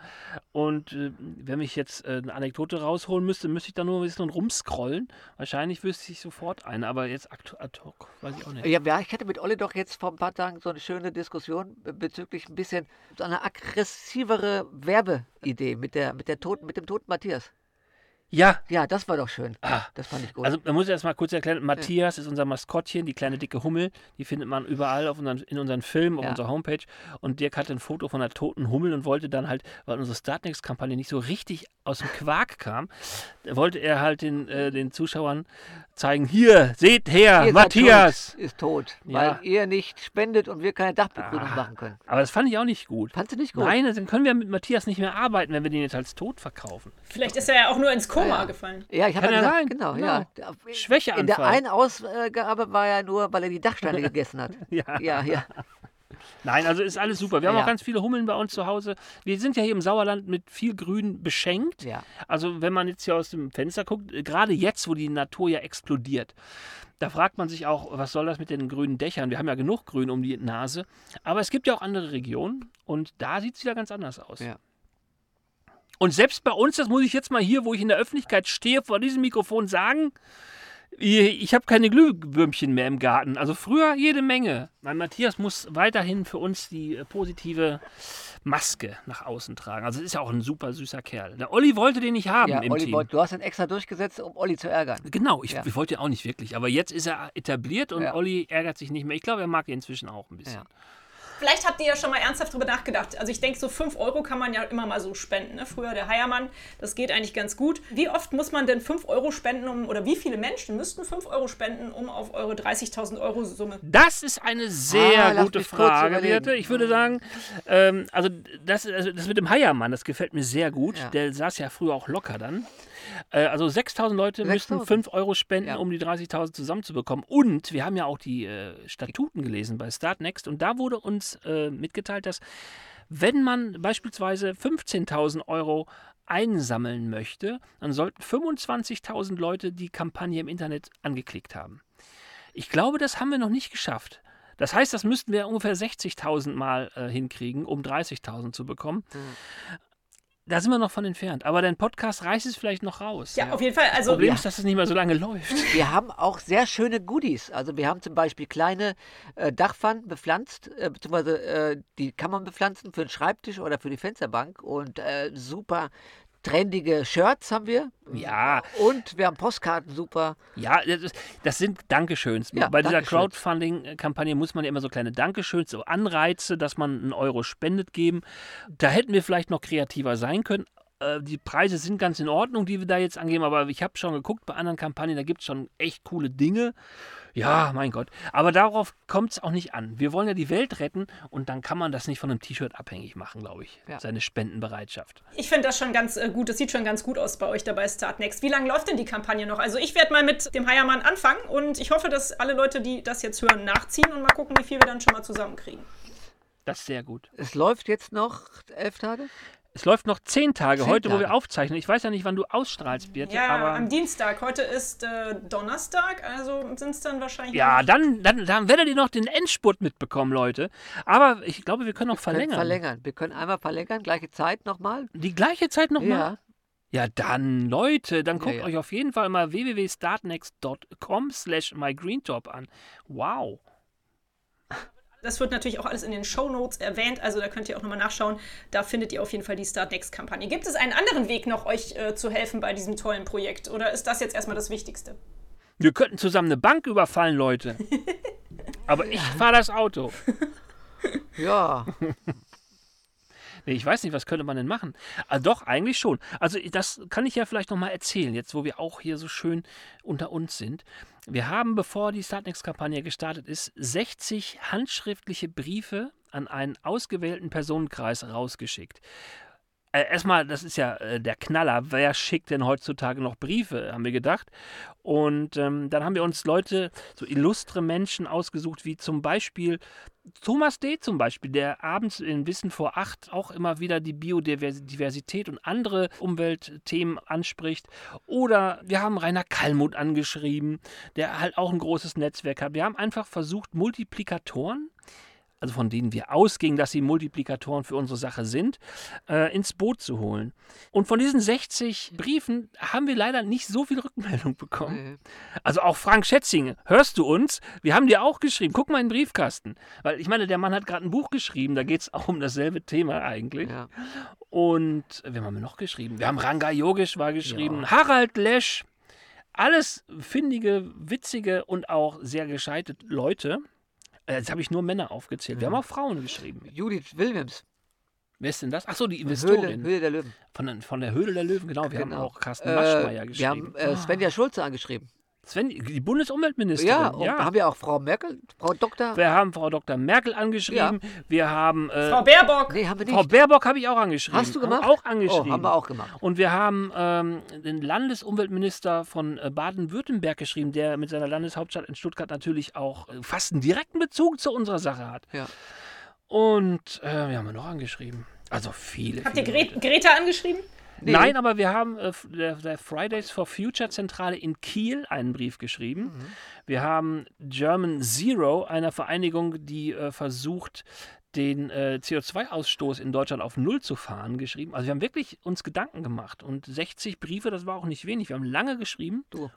C: Und äh, wenn ich jetzt äh, eine Anekdote rausholen müsste, müsste ich da nur ein bisschen rumscrollen. Wahrscheinlich wüsste ich sofort eine, aber jetzt ad hoc, weiß ich auch nicht.
B: Ja, ich hatte mit Olli doch jetzt vor ein paar Tagen so eine schöne Diskussion be- bezüglich ein bisschen so eine aggressivere Werbeidee mit der mit der mit dem toten Matthias.
C: Ja,
B: Ja, das war doch schön.
C: Ah.
B: Das fand ich gut.
C: also man muss erst mal kurz erklären, Matthias ist unser Maskottchen, die kleine dicke Hummel, die findet man überall auf unseren, in unseren Filmen, auf
B: Ja.
C: unserer Homepage. Und Dirk hatte ein Foto von einer toten Hummel und wollte dann halt, weil unsere Startnext-Kampagne nicht so richtig aus dem Quark kam, wollte er halt den, äh, den Zuschauern zeigen, hier, seht her,
B: Ihr
C: Matthias.
B: tot, ist tot,
C: Ja.
B: weil ihr nicht spendet und wir keine Dachbegrünung
C: Ah.
B: machen können.
C: Aber das fand ich auch nicht gut.
B: Fandst du nicht gut?
C: Nein, dann können wir mit Matthias nicht mehr arbeiten, wenn wir den jetzt als tot verkaufen.
A: Vielleicht ist er ja auch nur ins Koma
B: Ja,
A: gefallen.
B: Ja, ich habe ja gesagt, genau,
C: genau.
B: ja.
C: Schwächeanfall.
B: In der einen Ausgabe war er nur, weil er die Dachsteine gegessen hat.
C: Ja.
B: Ja, ja.
C: Nein, also ist alles super. Wir haben
B: Ja.
C: auch ganz viele Hummeln bei uns zu Hause. Wir sind ja hier im Sauerland mit viel Grün beschenkt.
B: Ja.
C: Also wenn man jetzt hier aus dem Fenster guckt, äh, gerade jetzt, wo die Natur ja explodiert, da fragt man sich auch, was soll das mit den grünen Dächern? Wir haben ja genug Grün um die Nase. Aber es gibt ja auch andere Regionen und da sieht es wieder ganz anders aus.
B: Ja.
C: Und selbst bei uns, das muss ich jetzt mal hier, wo ich in der Öffentlichkeit stehe, vor diesem Mikrofon sagen, ich habe keine Glühwürmchen mehr im Garten. Also früher jede Menge. Mein Matthias muss weiterhin für uns die äh, positive Maske nach außen tragen. Also ist ja auch ein super süßer Kerl. Der Olli wollte den nicht haben
B: ja
C: im
B: Olli,
C: Team.
B: wollt- du hast ihn extra durchgesetzt, um Olli zu ärgern.
C: Genau, ich,
B: Ja.
C: ich wollte ihn auch nicht wirklich. Aber jetzt ist er etabliert und
B: Ja.
C: Olli ärgert sich nicht mehr. Ich glaube, er mag ihn inzwischen auch ein bisschen.
B: Ja.
A: Vielleicht habt ihr ja schon mal ernsthaft drüber nachgedacht. Also ich denke, so 5 Euro kann man ja immer mal so spenden. Ne? Früher der Heiermann, das geht eigentlich ganz gut. Wie oft muss man denn 5 Euro spenden, um, oder wie viele Menschen müssten 5 Euro spenden, um auf eure 30.000 Euro Summe
C: Das ist eine sehr
B: Ah,
C: gute Frage. Birte. Ich würde sagen, ähm, also, das, also das mit dem Heiermann, das gefällt mir sehr gut.
B: Ja.
C: Der saß ja früher auch locker dann. Äh, also 6.000 Leute müssten
B: 6.000.
C: 5 Euro spenden,
B: Ja.
C: um die 30.000 zusammenzubekommen. Und wir haben ja auch die äh, Statuten gelesen bei Startnext und da wurde uns äh, mitgeteilt, dass wenn man beispielsweise 15.000 Euro einsammeln möchte, dann sollten 25.000 Leute die Kampagne im Internet angeklickt haben. Ich glaube, das haben wir noch nicht geschafft. Das heißt, das müssten wir ungefähr 60.000 Mal äh, hinkriegen, um 30.000 zu bekommen. Da sind wir noch von entfernt. Aber dein Podcast reißt es vielleicht noch raus.
A: Ja, auf jeden Fall. Also,
C: Problem
B: ja.
C: ist, dass es nicht mehr so lange läuft.
B: Wir haben auch sehr schöne Goodies. Also wir haben zum Beispiel kleine äh, Dachpfannen bepflanzt, äh, beziehungsweise äh, die kann man bepflanzen für den Schreibtisch oder für die Fensterbank. Und äh, super trendige Shirts haben wir.
C: Ja,
B: Und wir haben Postkarten, super.
C: ja, das, das sind Dankeschöns.
B: Ja,
C: Bei dieser. Crowdfunding-Kampagne muss man ja immer so kleine Dankeschöns, so Anreize, dass man einen Euro spendet geben. Da hätten wir vielleicht noch kreativer sein können. Äh, Die Preise sind ganz in Ordnung, die wir da jetzt angeben, aber ich habe schon geguckt bei anderen Kampagnen, da gibt es schon echt coole Dinge. Ja, mein Gott. Aber darauf kommt es auch nicht an. Wir wollen ja die Welt retten und dann kann man das nicht von einem T-Shirt abhängig machen, glaube ich.
B: Ja.
C: Seine Spendenbereitschaft.
A: ich finde das schon ganz äh, gut. Das sieht schon ganz gut aus bei euch dabei Startnext. Wie lange läuft denn die Kampagne noch? Also ich werde mal mit dem Heiermann anfangen und ich hoffe, dass alle Leute, die das jetzt hören, nachziehen und mal gucken, wie viel wir dann schon mal zusammenkriegen.
C: Das ist sehr gut.
B: Es läuft jetzt noch elf Tage.
C: Es läuft noch zehn Tage,
B: Zehn
C: heute, wo wir
B: Tage.
C: aufzeichnen. Ich weiß ja nicht, wann du ausstrahlst, Birte,
A: Ja,
C: aber.
A: am Dienstag. Heute ist äh, Donnerstag, also sind es dann wahrscheinlich.
C: Ja,
A: noch-
C: dann, dann, dann werdet ihr noch den Endspurt mitbekommen, Leute. Aber ich glaube, wir können auch
B: Können
C: verlängern.
B: verlängern. Wir können einmal verlängern, gleiche Zeit nochmal.
C: Die gleiche Zeit nochmal?
B: Ja.
C: Ja, dann, Leute, dann guckt
B: ja.
C: euch auf jeden Fall mal www.startnext.com slash mygreentop an. Wow.
A: Das wird natürlich auch alles in den Shownotes erwähnt, also da könnt ihr auch nochmal nachschauen. Da findet ihr auf jeden Fall die Start Next-Kampagne. Gibt es einen anderen Weg noch, euch äh, zu helfen bei diesem tollen Projekt? Oder ist das jetzt erstmal das Wichtigste?
C: Wir könnten zusammen eine Bank überfallen, Leute. Aber ich fahre das Auto.
B: Ja.
C: Ich weiß nicht, was könnte man denn machen? Also doch, eigentlich schon. Also das kann ich ja vielleicht nochmal erzählen, jetzt wo wir auch hier so schön unter uns sind. Wir haben, bevor die Startnext-Kampagne gestartet ist, 60 handschriftliche Briefe an einen ausgewählten Personenkreis rausgeschickt. Äh, erstmal, das ist ja äh, der Knaller. Wer schickt denn heutzutage noch Briefe, haben wir gedacht. Und ähm, dann haben wir uns Leute, so illustre Menschen ausgesucht, wie zum Beispiel Thomas D. zum Beispiel, der abends in Wissen vor acht auch immer wieder die Biodiversität und andere Umweltthemen anspricht. Oder wir haben Rainer Kallmuth angeschrieben, der halt auch ein großes Netzwerk hat. Wir haben einfach versucht, Multiplikatoren also von denen wir ausgingen, dass sie Multiplikatoren für unsere Sache sind, äh, ins Boot zu holen. Und von diesen 60 Briefen haben wir leider nicht so viel Rückmeldung bekommen. Also auch Frank Schätzing, hörst du uns? Wir haben dir auch geschrieben. Guck mal in den Briefkasten. Weil ich meine, der Mann hat gerade ein Buch geschrieben, da geht es auch um dasselbe Thema eigentlich.
B: Ja.
C: Und wen haben wir noch geschrieben? Wir haben Ranga Yogesh war geschrieben, Harald Lesch. Alles findige, witzige und auch sehr gescheite Leute. Äh, Jetzt habe ich nur Männer aufgezählt. Wir haben auch Frauen geschrieben.
B: Judith Williams.
C: Wer ist denn das? Achso, die
B: Höhle,
C: Investorin.
B: Höhle der Löwen.
C: Von, der- von der Höhle der Löwen, genau. Wir haben
B: Genau.
C: auch Carsten
B: Äh,
C: Maschmeyer
B: wir
C: geschrieben.
B: haben äh, Svenja Schulze angeschrieben.
C: Sven, die Bundesumweltministerin.
B: Ja, und haben wir auch Frau Merkel, Frau Doktor.
C: Wir haben Frau Dr. Merkel angeschrieben. Wir haben äh,
A: Frau Baerbock,
B: Nee, haben wir nicht.
C: Frau Baerbock habe ich auch angeschrieben.
B: Hast du
C: Haben
B: gemacht?
C: Auch angeschrieben.
B: Oh, haben wir auch gemacht.
C: Und wir haben ähm, den Landesumweltminister von äh, Baden-Württemberg geschrieben, der mit seiner Landeshauptstadt in Stuttgart natürlich auch äh, fast einen direkten Bezug zu unserer Sache hat.
B: Ja.
C: Und äh, wir haben wir noch angeschrieben. Also viele.
A: habt ihr Gre
C: Leute.
A: Greta angeschrieben?
B: Nee.
C: Nein, aber wir haben äh, der Fridays for Future Zentrale in Kiel einen Brief geschrieben.
B: Mhm.
C: Wir haben German Zero, einer Vereinigung, die äh, versucht, den äh, CO2-Ausstoß in Deutschland auf Null zu fahren, geschrieben. Also wir haben wirklich uns Gedanken gemacht. Und 60 Briefe, das war auch nicht wenig. Wir haben lange geschrieben.
B: Du.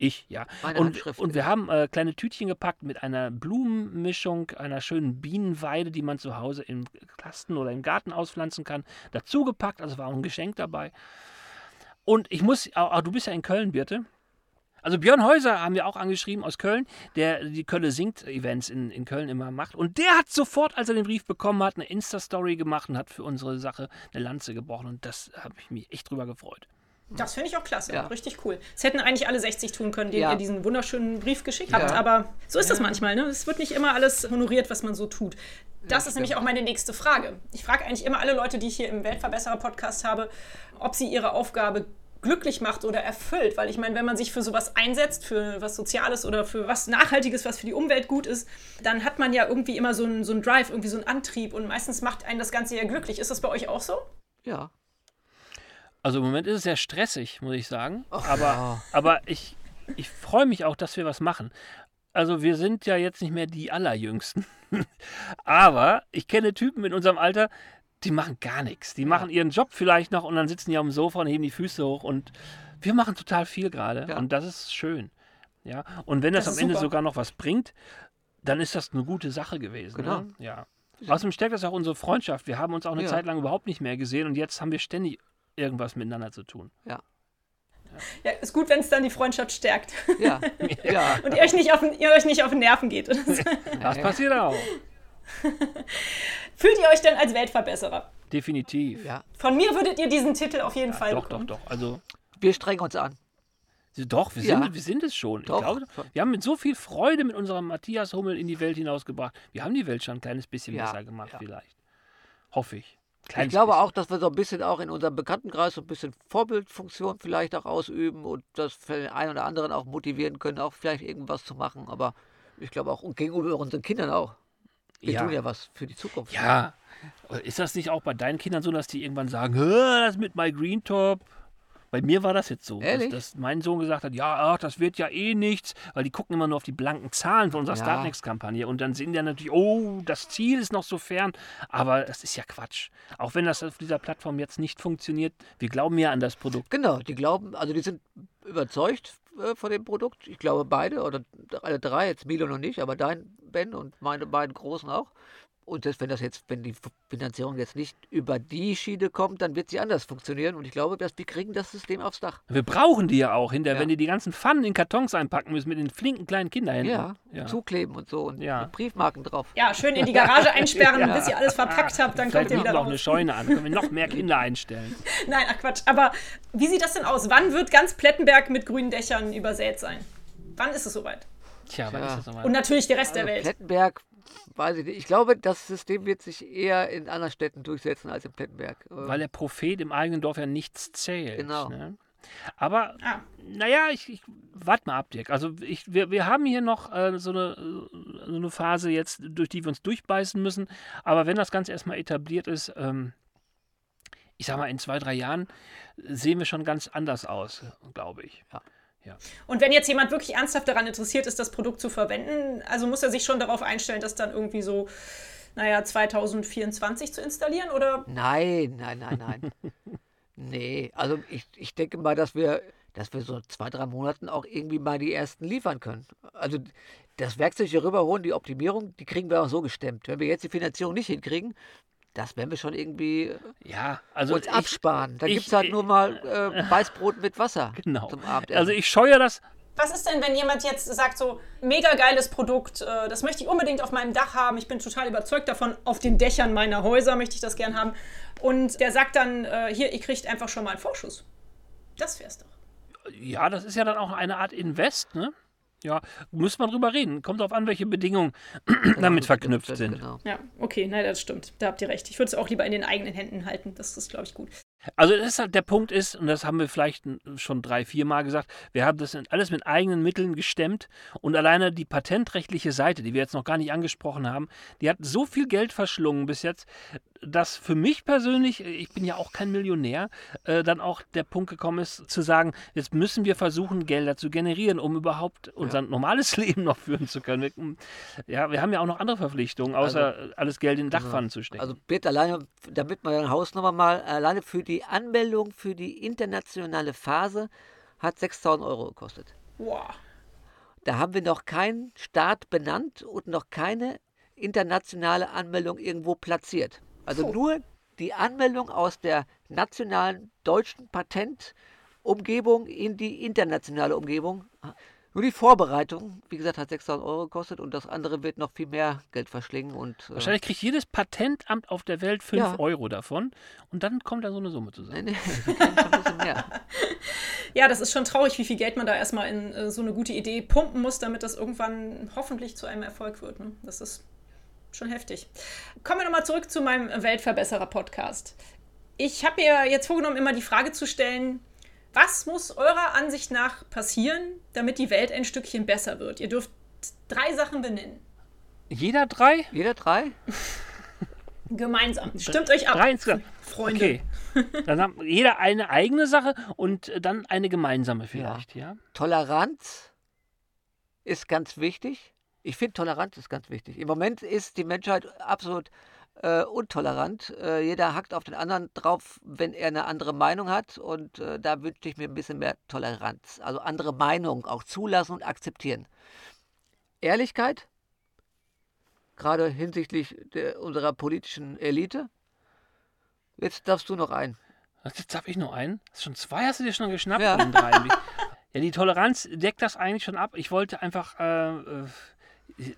C: Ich, ja.
B: Meine
C: Und, und wir haben äh, kleine Tütchen gepackt mit einer Blumenmischung, einer schönen Bienenweide, die man zu Hause im Kasten oder im Garten auspflanzen kann, dazu gepackt. Also war auch ein Geschenk dabei. Und ich muss, auch, auch du bist ja in Köln, Birte. Also Björn Häuser haben wir auch angeschrieben aus Köln, der die Kölle singt Events in, in Köln immer macht. Und der hat sofort, als er den Brief bekommen hat, eine Insta-Story gemacht und hat für unsere Sache eine Lanze gebrochen. Und das habe ich mich echt drüber gefreut.
A: Das finde ich auch klasse,
B: Ja.
A: richtig cool. Es hätten eigentlich alle 60 tun können, denen
B: Ja.
A: ihr diesen wunderschönen Brief geschickt
B: Ja.
A: habt, aber so ist das manchmal. Ne? Es wird nicht immer alles honoriert, was man so tut. Das ist nämlich auch meine nächste Frage. Ich frage eigentlich immer alle Leute, die ich hier im Weltverbesserer-Podcast habe, ob sie ihre Aufgabe glücklich macht oder erfüllt. Weil ich meine, wenn man sich für sowas einsetzt, für was Soziales oder für was Nachhaltiges, was für die Umwelt gut ist, dann hat man ja irgendwie immer so einen, so einen Drive, irgendwie so einen Antrieb und meistens macht einen das Ganze ja glücklich. Ist das bei euch auch so?
B: Ja.
C: Also im Moment ist es sehr stressig, muss ich sagen.
B: Ach,
C: aber aber ich, ich freue mich auch, dass wir was machen. Also wir sind ja jetzt nicht mehr die Allerjüngsten. aber ich kenne Typen in unserem Alter, Die machen gar nichts. Die machen ihren Job vielleicht noch und dann sitzen die auf dem Sofa und heben die Füße hoch und wir machen total viel gerade
B: Ja.
C: und das ist schön. Ja, und wenn das,
A: Das
C: am Ende
A: super.
C: sogar noch was bringt, dann ist das eine gute Sache gewesen.
B: Genau.
C: Ne? Ja. Außerdem stärkt das auch unsere Freundschaft. Wir haben uns auch eine
B: Ja.
C: Zeit lang überhaupt nicht mehr gesehen und jetzt haben wir ständig irgendwas miteinander zu tun.
A: Ja, ist gut, wenn es dann die Freundschaft stärkt
B: Ja, ja.
A: und ihr euch nicht auf, den- ihr euch nicht auf den Nerven geht. oder so.
C: Das passiert auch.
A: Fühlt ihr euch denn als Weltverbesserer?
C: Definitiv.
B: ja.
A: Von mir würdet ihr diesen Titel auf jeden Fall
C: Doch, doch,
A: bekommen.
C: doch. Also,
B: Wir strengen uns an.
C: doch, wir
B: Ja.
C: sind, wir sind es schon.
B: Doch.
C: Ich glaube, wir haben mit so viel Freude mit unserem Matthias Hummel in die Welt hinausgebracht. Wir haben die Welt schon ein kleines bisschen
B: Ja,
C: besser gemacht,
B: ja.
C: vielleicht. Hoffe ich.
B: Ich glaube
C: bisschen.
B: auch, dass wir so ein bisschen auch in unserem Bekanntenkreis so ein bisschen Vorbildfunktion vielleicht auch ausüben und das für den einen oder anderen auch motivieren können, auch vielleicht irgendwas zu machen. Aber ich glaube auch und gegenüber unseren Kindern auch. Wir
C: Ja.
B: tun ja was für die Zukunft.
C: Ja. Ist das nicht auch bei deinen Kindern so, dass die irgendwann sagen, "Hä, das mit My Green Top? Bei mir war das jetzt so, dass, dass mein Sohn gesagt hat, ja, ach, das wird ja eh nichts, weil die gucken immer nur auf die blanken Zahlen von unserer
B: Ja.
C: Startnext-Kampagne und dann sehen die natürlich, oh, das Ziel ist noch so fern, aber das ist ja Quatsch. Auch wenn das auf dieser Plattform jetzt nicht funktioniert, wir glauben ja an das Produkt.
B: Genau, die glauben, also die sind überzeugt äh, von dem Produkt. Ich glaube beide oder alle drei, jetzt Milo noch nicht, aber dein Ben und meine beiden Großen auch. Und selbst wenn das jetzt, wenn die Finanzierung jetzt nicht über die Schiene kommt, dann wird sie anders funktionieren. Und ich glaube, dass wir kriegen das System aufs Dach.
C: Wir brauchen die ja auch hinterher,
B: Ja.
C: wenn die die ganzen Pfannen in Kartons einpacken müssen mit den flinken kleinen Kinderhänden.
B: Ja,
C: ja.
B: zukleben und so und
C: Ja.
B: mit Briefmarken drauf.
A: Ja, schön in die Garage einsperren,
C: Ja.
A: bis ihr alles verpackt habt, dann
C: Vielleicht
A: kommt ihr wieder
C: wir auch eine
A: raus.
C: Scheune an, können wir noch mehr Kinder einstellen.
A: Nein, ach Quatsch. Aber wie sieht das denn aus? Wann wird ganz Plettenberg mit grünen Dächern übersät sein? Wann ist es soweit?
C: Tja, wann ist das nochmal?
A: Und natürlich der Rest der
B: Also
A: Welt.
B: Plettenberg, weiß ich nicht. Ich glaube, das System wird sich eher in anderen Städten durchsetzen als in Plettenberg.
C: Weil der Prophet im eigenen Dorf ja nichts zählt.
B: Genau.
C: Ne? Aber,
A: Ah.
C: naja, ich, ich warte mal ab, Dirk. Also ich, wir, wir haben hier noch äh, so, eine, so eine Phase jetzt, durch die wir uns durchbeißen müssen. Aber wenn das Ganze erstmal etabliert ist, ähm, ich sag mal, in zwei, drei Jahren sehen wir schon ganz anders aus, glaube ich.
A: Und wenn jetzt jemand wirklich ernsthaft daran interessiert ist, das Produkt zu verwenden, also muss er sich schon darauf einstellen, das dann irgendwie so, naja, 2024 zu installieren? Oder
B: Nein, nein, nein, nein. nee, also ich, ich denke mal, dass wir, dass wir so zwei, drei Monaten auch irgendwie mal die ersten liefern können. Also das Werkzeug hier rüberholen, die Optimierung, die kriegen wir auch so gestemmt. Wenn wir jetzt die Finanzierung nicht hinkriegen, das werden wir schon irgendwie
C: Ja, also
B: uns
C: ich,
B: absparen. Da gibt es halt nur mal äh, Weißbrot mit Wasser
C: Genau.
B: zum Abendessen.
C: Also ich scheue das
A: was ist denn, wenn jemand jetzt sagt, so, mega geiles Produkt, äh, das möchte ich unbedingt auf meinem Dach haben, ich bin total überzeugt davon, auf den Dächern meiner Häuser möchte ich das gern haben. Und der sagt dann, äh, hier, ihr kriegt einfach schon mal einen Vorschuss. Das wär's doch.
C: Ja, das ist ja dann auch eine Art Invest, ne? Ja, muss man drüber reden. Kommt darauf an, welche Bedingungen damit verknüpft sind.
B: Genau.
A: Ja, okay, nein, das stimmt. Da habt ihr recht. Ich würde es auch lieber in den eigenen Händen halten. Das ist, glaube ich, gut.
C: Also das ist halt, der Punkt ist, und das haben wir vielleicht schon drei, vier Mal gesagt, wir haben das alles mit eigenen Mitteln gestemmt und alleine die patentrechtliche Seite, die wir jetzt noch gar nicht angesprochen haben, die hat so viel Geld verschlungen bis jetzt, dass für mich persönlich, ich bin ja auch kein Millionär, äh, dann auch der Punkt gekommen ist, zu sagen, jetzt müssen wir versuchen, Gelder zu generieren, um überhaupt unser normales Leben noch führen zu können. Wir, ja, wir haben ja auch noch andere Verpflichtungen, außer alles Geld in Dachpfannen zu stecken.
B: Also Bert, alleine, damit man eine Hausnummer mal, alleine für die Anmeldung für die internationale Phase hat 6000 Euro gekostet.
A: Wow.
B: Da haben wir noch keinen Staat benannt und noch keine internationale Anmeldung irgendwo platziert. Also
A: Puh.
B: nur die Anmeldung aus der nationalen deutschen Patentumgebung in die internationale Umgebung. Nur die Vorbereitung, wie gesagt, hat 6000 Euro gekostet und das andere wird noch viel mehr Geld verschlingen. Und, äh,
C: Wahrscheinlich kriegt jedes Patentamt auf der Welt 5
B: Ja.
C: Euro davon und dann kommt da so eine Summe zusammen.
B: nee, nee, mehr.
A: Ja, das ist schon traurig, wie viel Geld man da erstmal in äh, so eine gute Idee pumpen muss, damit das irgendwann hoffentlich zu einem Erfolg wird. Ne? Das ist schon heftig. Kommen wir nochmal zurück zu meinem Weltverbesserer-Podcast. Ich habe mir jetzt vorgenommen, immer die Frage zu stellen, was muss eurer Ansicht nach passieren, damit die Welt ein Stückchen besser wird? Ihr dürft drei Sachen benennen.
C: Jeder drei?
B: Jeder drei?
A: Gemeinsam. Stimmt euch ab,
C: Drei insgesamt.
A: Freunde.
C: Okay. Dann haben jeder eine eigene Sache und dann eine gemeinsame vielleicht, ja?
B: Toleranz ist ganz wichtig. Ich finde, Toleranz ist ganz wichtig. Im Moment ist die Menschheit absolut äh, untolerant. Äh, jeder hackt auf den anderen drauf, wenn er eine andere Meinung hat. Und äh, da wünsche ich mir ein bisschen mehr Toleranz. Also andere Meinungen auch zulassen und akzeptieren. Ehrlichkeit, gerade hinsichtlich der, unserer politischen Elite. Jetzt darfst du noch ein.
C: Jetzt darf ich noch einen. Schon zwei hast du dir schon geschnappt
B: Ja.
C: Ja, die Toleranz deckt das eigentlich schon ab. Ich wollte einfach äh, äh,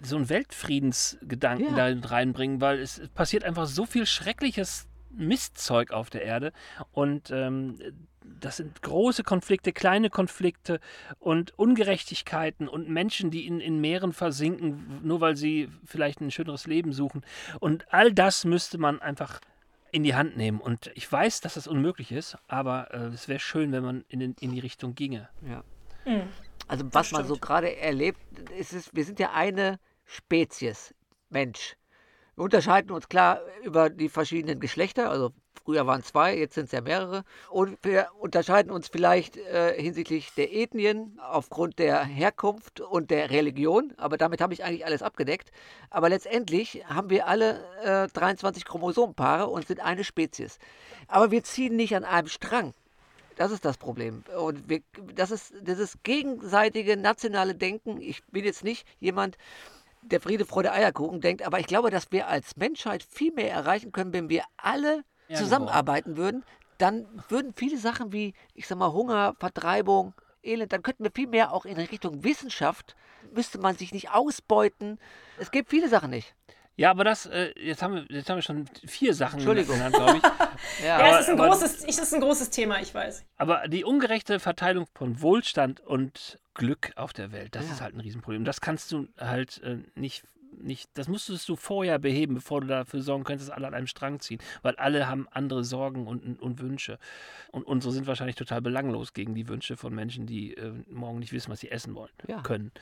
C: so einen Weltfriedensgedanken
B: Ja.
C: da reinbringen, weil es, passiert einfach so viel schreckliches Mistzeug auf der Erde. Und ähm, das sind große Konflikte, kleine Konflikte und Ungerechtigkeiten und Menschen, die in, in Meeren versinken, nur weil sie vielleicht ein schöneres Leben suchen. Und all das müsste man einfach in die Hand nehmen. Und ich weiß, dass das unmöglich ist, aber äh, es wäre schön, wenn man in, in die Richtung ginge.
B: Ja.
A: Mhm.
B: Also was man so gerade erlebt, ist es, wir sind ja eine Spezies, Mensch. Wir unterscheiden uns klar über die verschiedenen Geschlechter, also früher waren zwei, jetzt sind es ja mehrere. Und wir unterscheiden uns vielleicht äh, hinsichtlich der Ethnien aufgrund der Herkunft und der Religion, aber damit habe ich eigentlich alles abgedeckt. Aber letztendlich haben wir alle äh, 23 Chromosomenpaare und sind eine Spezies. Aber wir ziehen nicht an einem Strang. Das ist das Problem. Und wir, das ist dieses gegenseitige nationale Denken. Ich bin jetzt nicht jemand, der Friede, Freude, Eierkuchen denkt, aber ich glaube, dass wir als Menschheit viel mehr erreichen können, wenn wir alle
C: Ja,
B: zusammenarbeiten würden. Dann würden viele Sachen wie, ich sag mal, Hunger, Vertreibung, Elend, dann könnten wir viel mehr auch in Richtung Wissenschaft, müsste man sich nicht ausbeuten. Es gibt viele Sachen nicht.
C: Ja, aber das, äh, jetzt, haben wir, jetzt haben wir schon vier Sachen
B: Entschuldigung.
C: genannt, glaube ich.
A: Ja,
C: Aber-
A: es ist, ein
C: aber-
A: großes, ich- es ist ein großes Thema, ich weiß.
C: Aber die ungerechte Verteilung von Wohlstand und Glück auf der Welt, das
B: Ja.
C: ist halt ein Riesenproblem. Das kannst du halt äh, nicht, nicht, das musstest du vorher beheben, bevor du dafür sorgen könntest, dass alle an einem Strang ziehen. Weil alle haben andere Sorgen und, und Wünsche. Und unsere sind wahrscheinlich total belanglos gegen die Wünsche von Menschen, die äh, morgen nicht wissen, was sie essen wollen,
B: Ja.
C: können.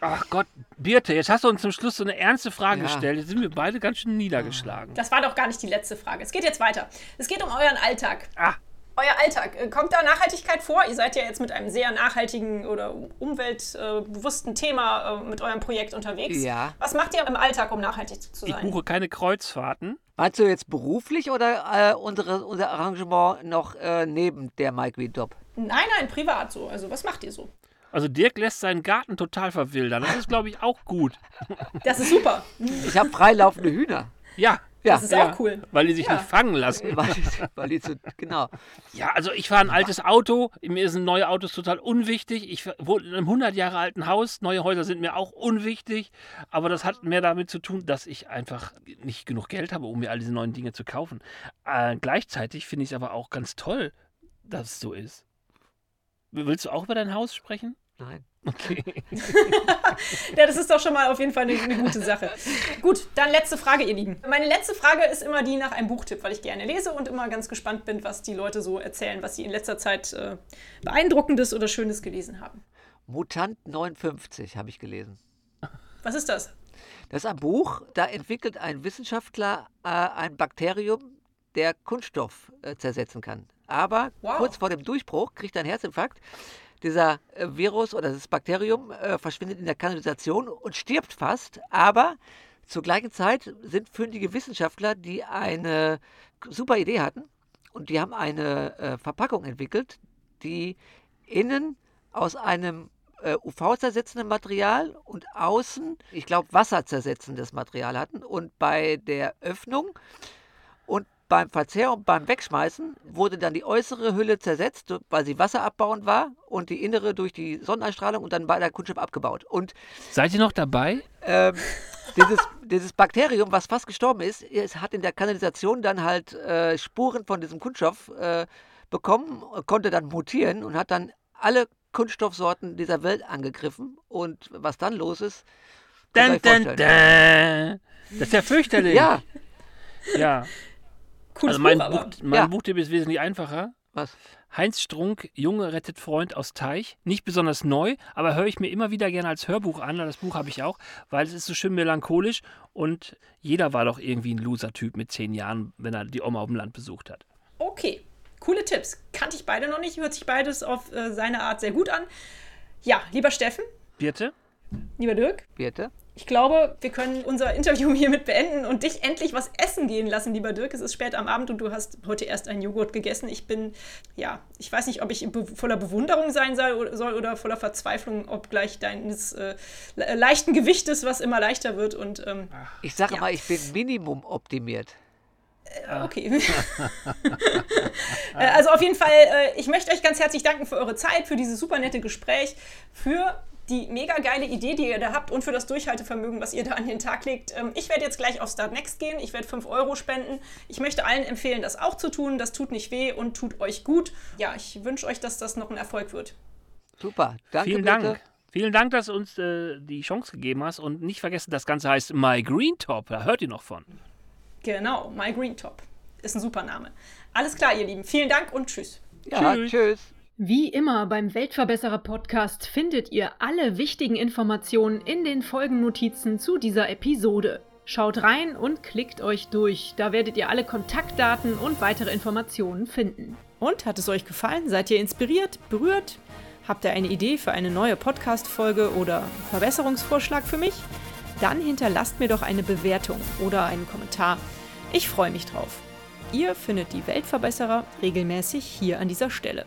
C: Ach Gott, Birte, jetzt hast du uns zum Schluss so eine ernste Frage
B: Ja.
C: gestellt. Jetzt sind wir beide ganz schön niedergeschlagen.
A: Das war doch gar nicht die letzte Frage. Es geht jetzt weiter. Es geht um euren Alltag.
C: Ah.
A: Euer Alltag. Äh, Kommt da Nachhaltigkeit vor? Ihr seid ja jetzt mit einem sehr nachhaltigen oder umweltbewussten Thema äh, mit eurem Projekt unterwegs.
B: Ja.
A: Was macht ihr im Alltag, um nachhaltig zu
C: Ich
A: sein?
C: buche keine Kreuzfahrten.
B: Meinst du jetzt beruflich oder äh, unsere, unser Arrangement noch äh, neben der Mike wie Job?
A: Nein, nein, privat so. Also was macht ihr so?
C: Also Dirk lässt seinen Garten total verwildern. Das ist, glaube ich, auch gut.
A: Das ist super.
B: Ich habe freilaufende Hühner.
C: Ja.
B: Ja,
A: Das ist
C: ja,
A: auch cool.
C: Weil die sich
A: Ja.
C: nicht fangen lassen.
B: weil, die- weil die zu, genau.
C: Ja, also ich fahre ein altes Auto. Mir sind neue Autos total unwichtig. Ich wohne in einem 100 Jahre alten Haus. Neue Häuser sind mir auch unwichtig. Aber das hat mehr damit zu tun, dass ich einfach nicht genug Geld habe, um mir all diese neuen Dinge zu kaufen. Äh, gleichzeitig finde ich es aber auch ganz toll, dass es so ist. Willst du auch über dein Haus sprechen?
B: Nein.
C: Okay.
A: Ja, das ist doch schon mal auf jeden Fall eine, eine gute Sache. Gut, dann letzte Frage, ihr Lieben. Meine letzte Frage ist immer die nach einem Buchtipp, weil ich gerne lese und immer ganz gespannt bin, was die Leute so erzählen, was sie in letzter Zeit äh, beeindruckendes oder Schönes gelesen haben.
B: Mutant 59 habe ich gelesen.
A: Was ist das?
B: Das ist ein Buch, da entwickelt ein Wissenschaftler äh, ein Bakterium, der Kunststoff äh, zersetzen kann. Aber
A: Wow.
B: kurz vor dem Durchbruch kriegt er einen Herzinfarkt. Dieser äh, Virus oder das Bakterium äh, verschwindet in der Kanalisation und stirbt fast. Aber zur gleichen Zeit sind fündige Wissenschaftler, die eine super Idee hatten und die haben eine äh, Verpackung entwickelt, die innen aus einem äh, UV-zersetzenden Material und außen, ich glaube, wasserzersetzendes Material hatten. Und bei der Öffnung beim Verzehr und beim Wegschmeißen wurde dann die äußere Hülle zersetzt, weil sie wasserabbauend war und die innere durch die Sonneneinstrahlung und dann war der Kunststoff abgebaut. Und
C: Seid ihr noch dabei?
B: ähm, dieses, dieses Bakterium, was fast gestorben ist, es hat in der Kanalisation dann halt äh, Spuren von diesem Kunststoff äh, bekommen, konnte dann mutieren und hat dann alle Kunststoffsorten dieser Welt angegriffen. Und was dann los ist,
C: Dun, dun, dun. Das ist ja fürchterlich.
B: Ja,
C: ja.
A: Cooles
C: Also mein,
A: Buch.
C: Buch, mein
B: Ja.
C: Buchtipp ist wesentlich einfacher.
B: was?
C: Heinz Strunk, Junge rettet Freund aus Teich. Nicht besonders neu, aber höre ich mir immer wieder gerne als Hörbuch an. Das Buch habe ich auch, weil es ist so schön melancholisch und jeder war doch irgendwie ein Loser-Typ mit zehn Jahren, wenn er die Oma auf dem Land besucht hat.
A: Okay, coole Tipps. Kannte ich beide noch nicht, hört sich beides auf äh, seine Art sehr gut an. Ja, lieber Steffen,
C: Birte?
A: Lieber Dirk,
B: Birte?
A: ich glaube, wir können unser Interview hiermit beenden und dich endlich was essen gehen lassen, lieber Dirk. Es ist spät am Abend und du hast heute erst einen Joghurt gegessen. Ich bin, ja, ich weiß nicht, ob ich voller Bewunderung sein soll oder voller Verzweiflung, obgleich deines äh, leichten Gewichtes, was immer leichter wird. Und, ähm,
B: ich sage ja. mal, ich bin Minimum optimiert.
A: Äh, okay. Äh, also auf jeden Fall, äh, ich möchte euch ganz herzlich danken für eure Zeit, für dieses super nette Gespräch, für die mega geile Idee, die ihr da habt und für das Durchhaltevermögen, was ihr da an den Tag legt. Ähm, ich werde jetzt gleich auf Start Next gehen. Ich werde 5 Euro spenden. Ich möchte allen empfehlen, das auch zu tun. Das tut nicht weh und tut euch gut. Ja, ich wünsche euch, dass das noch ein Erfolg wird.
B: Super, danke.
C: Vielen bitte. Dank. Vielen Dank, dass du uns äh, die Chance gegeben hast. Und nicht vergessen, das Ganze heißt My Green Top. Da hört ihr noch von.
A: Genau, My Green Top. Ist ein super Name. Alles klar, ihr Lieben. Vielen Dank und tschüss.
B: Ja, tschüss. tschüss.
A: Wie immer beim Weltverbesserer Podcast findet ihr alle wichtigen Informationen in den Folgennotizen zu dieser Episode. Schaut rein und klickt euch durch. Da werdet ihr alle Kontaktdaten und weitere Informationen finden. Und hat es euch gefallen? Seid ihr inspiriert, berührt? Habt ihr eine Idee für eine neue Podcast-Folge oder Verbesserungsvorschlag für mich? Dann hinterlasst mir doch eine Bewertung oder einen Kommentar. Ich freue mich drauf. Ihr findet die Weltverbesserer regelmäßig hier an dieser Stelle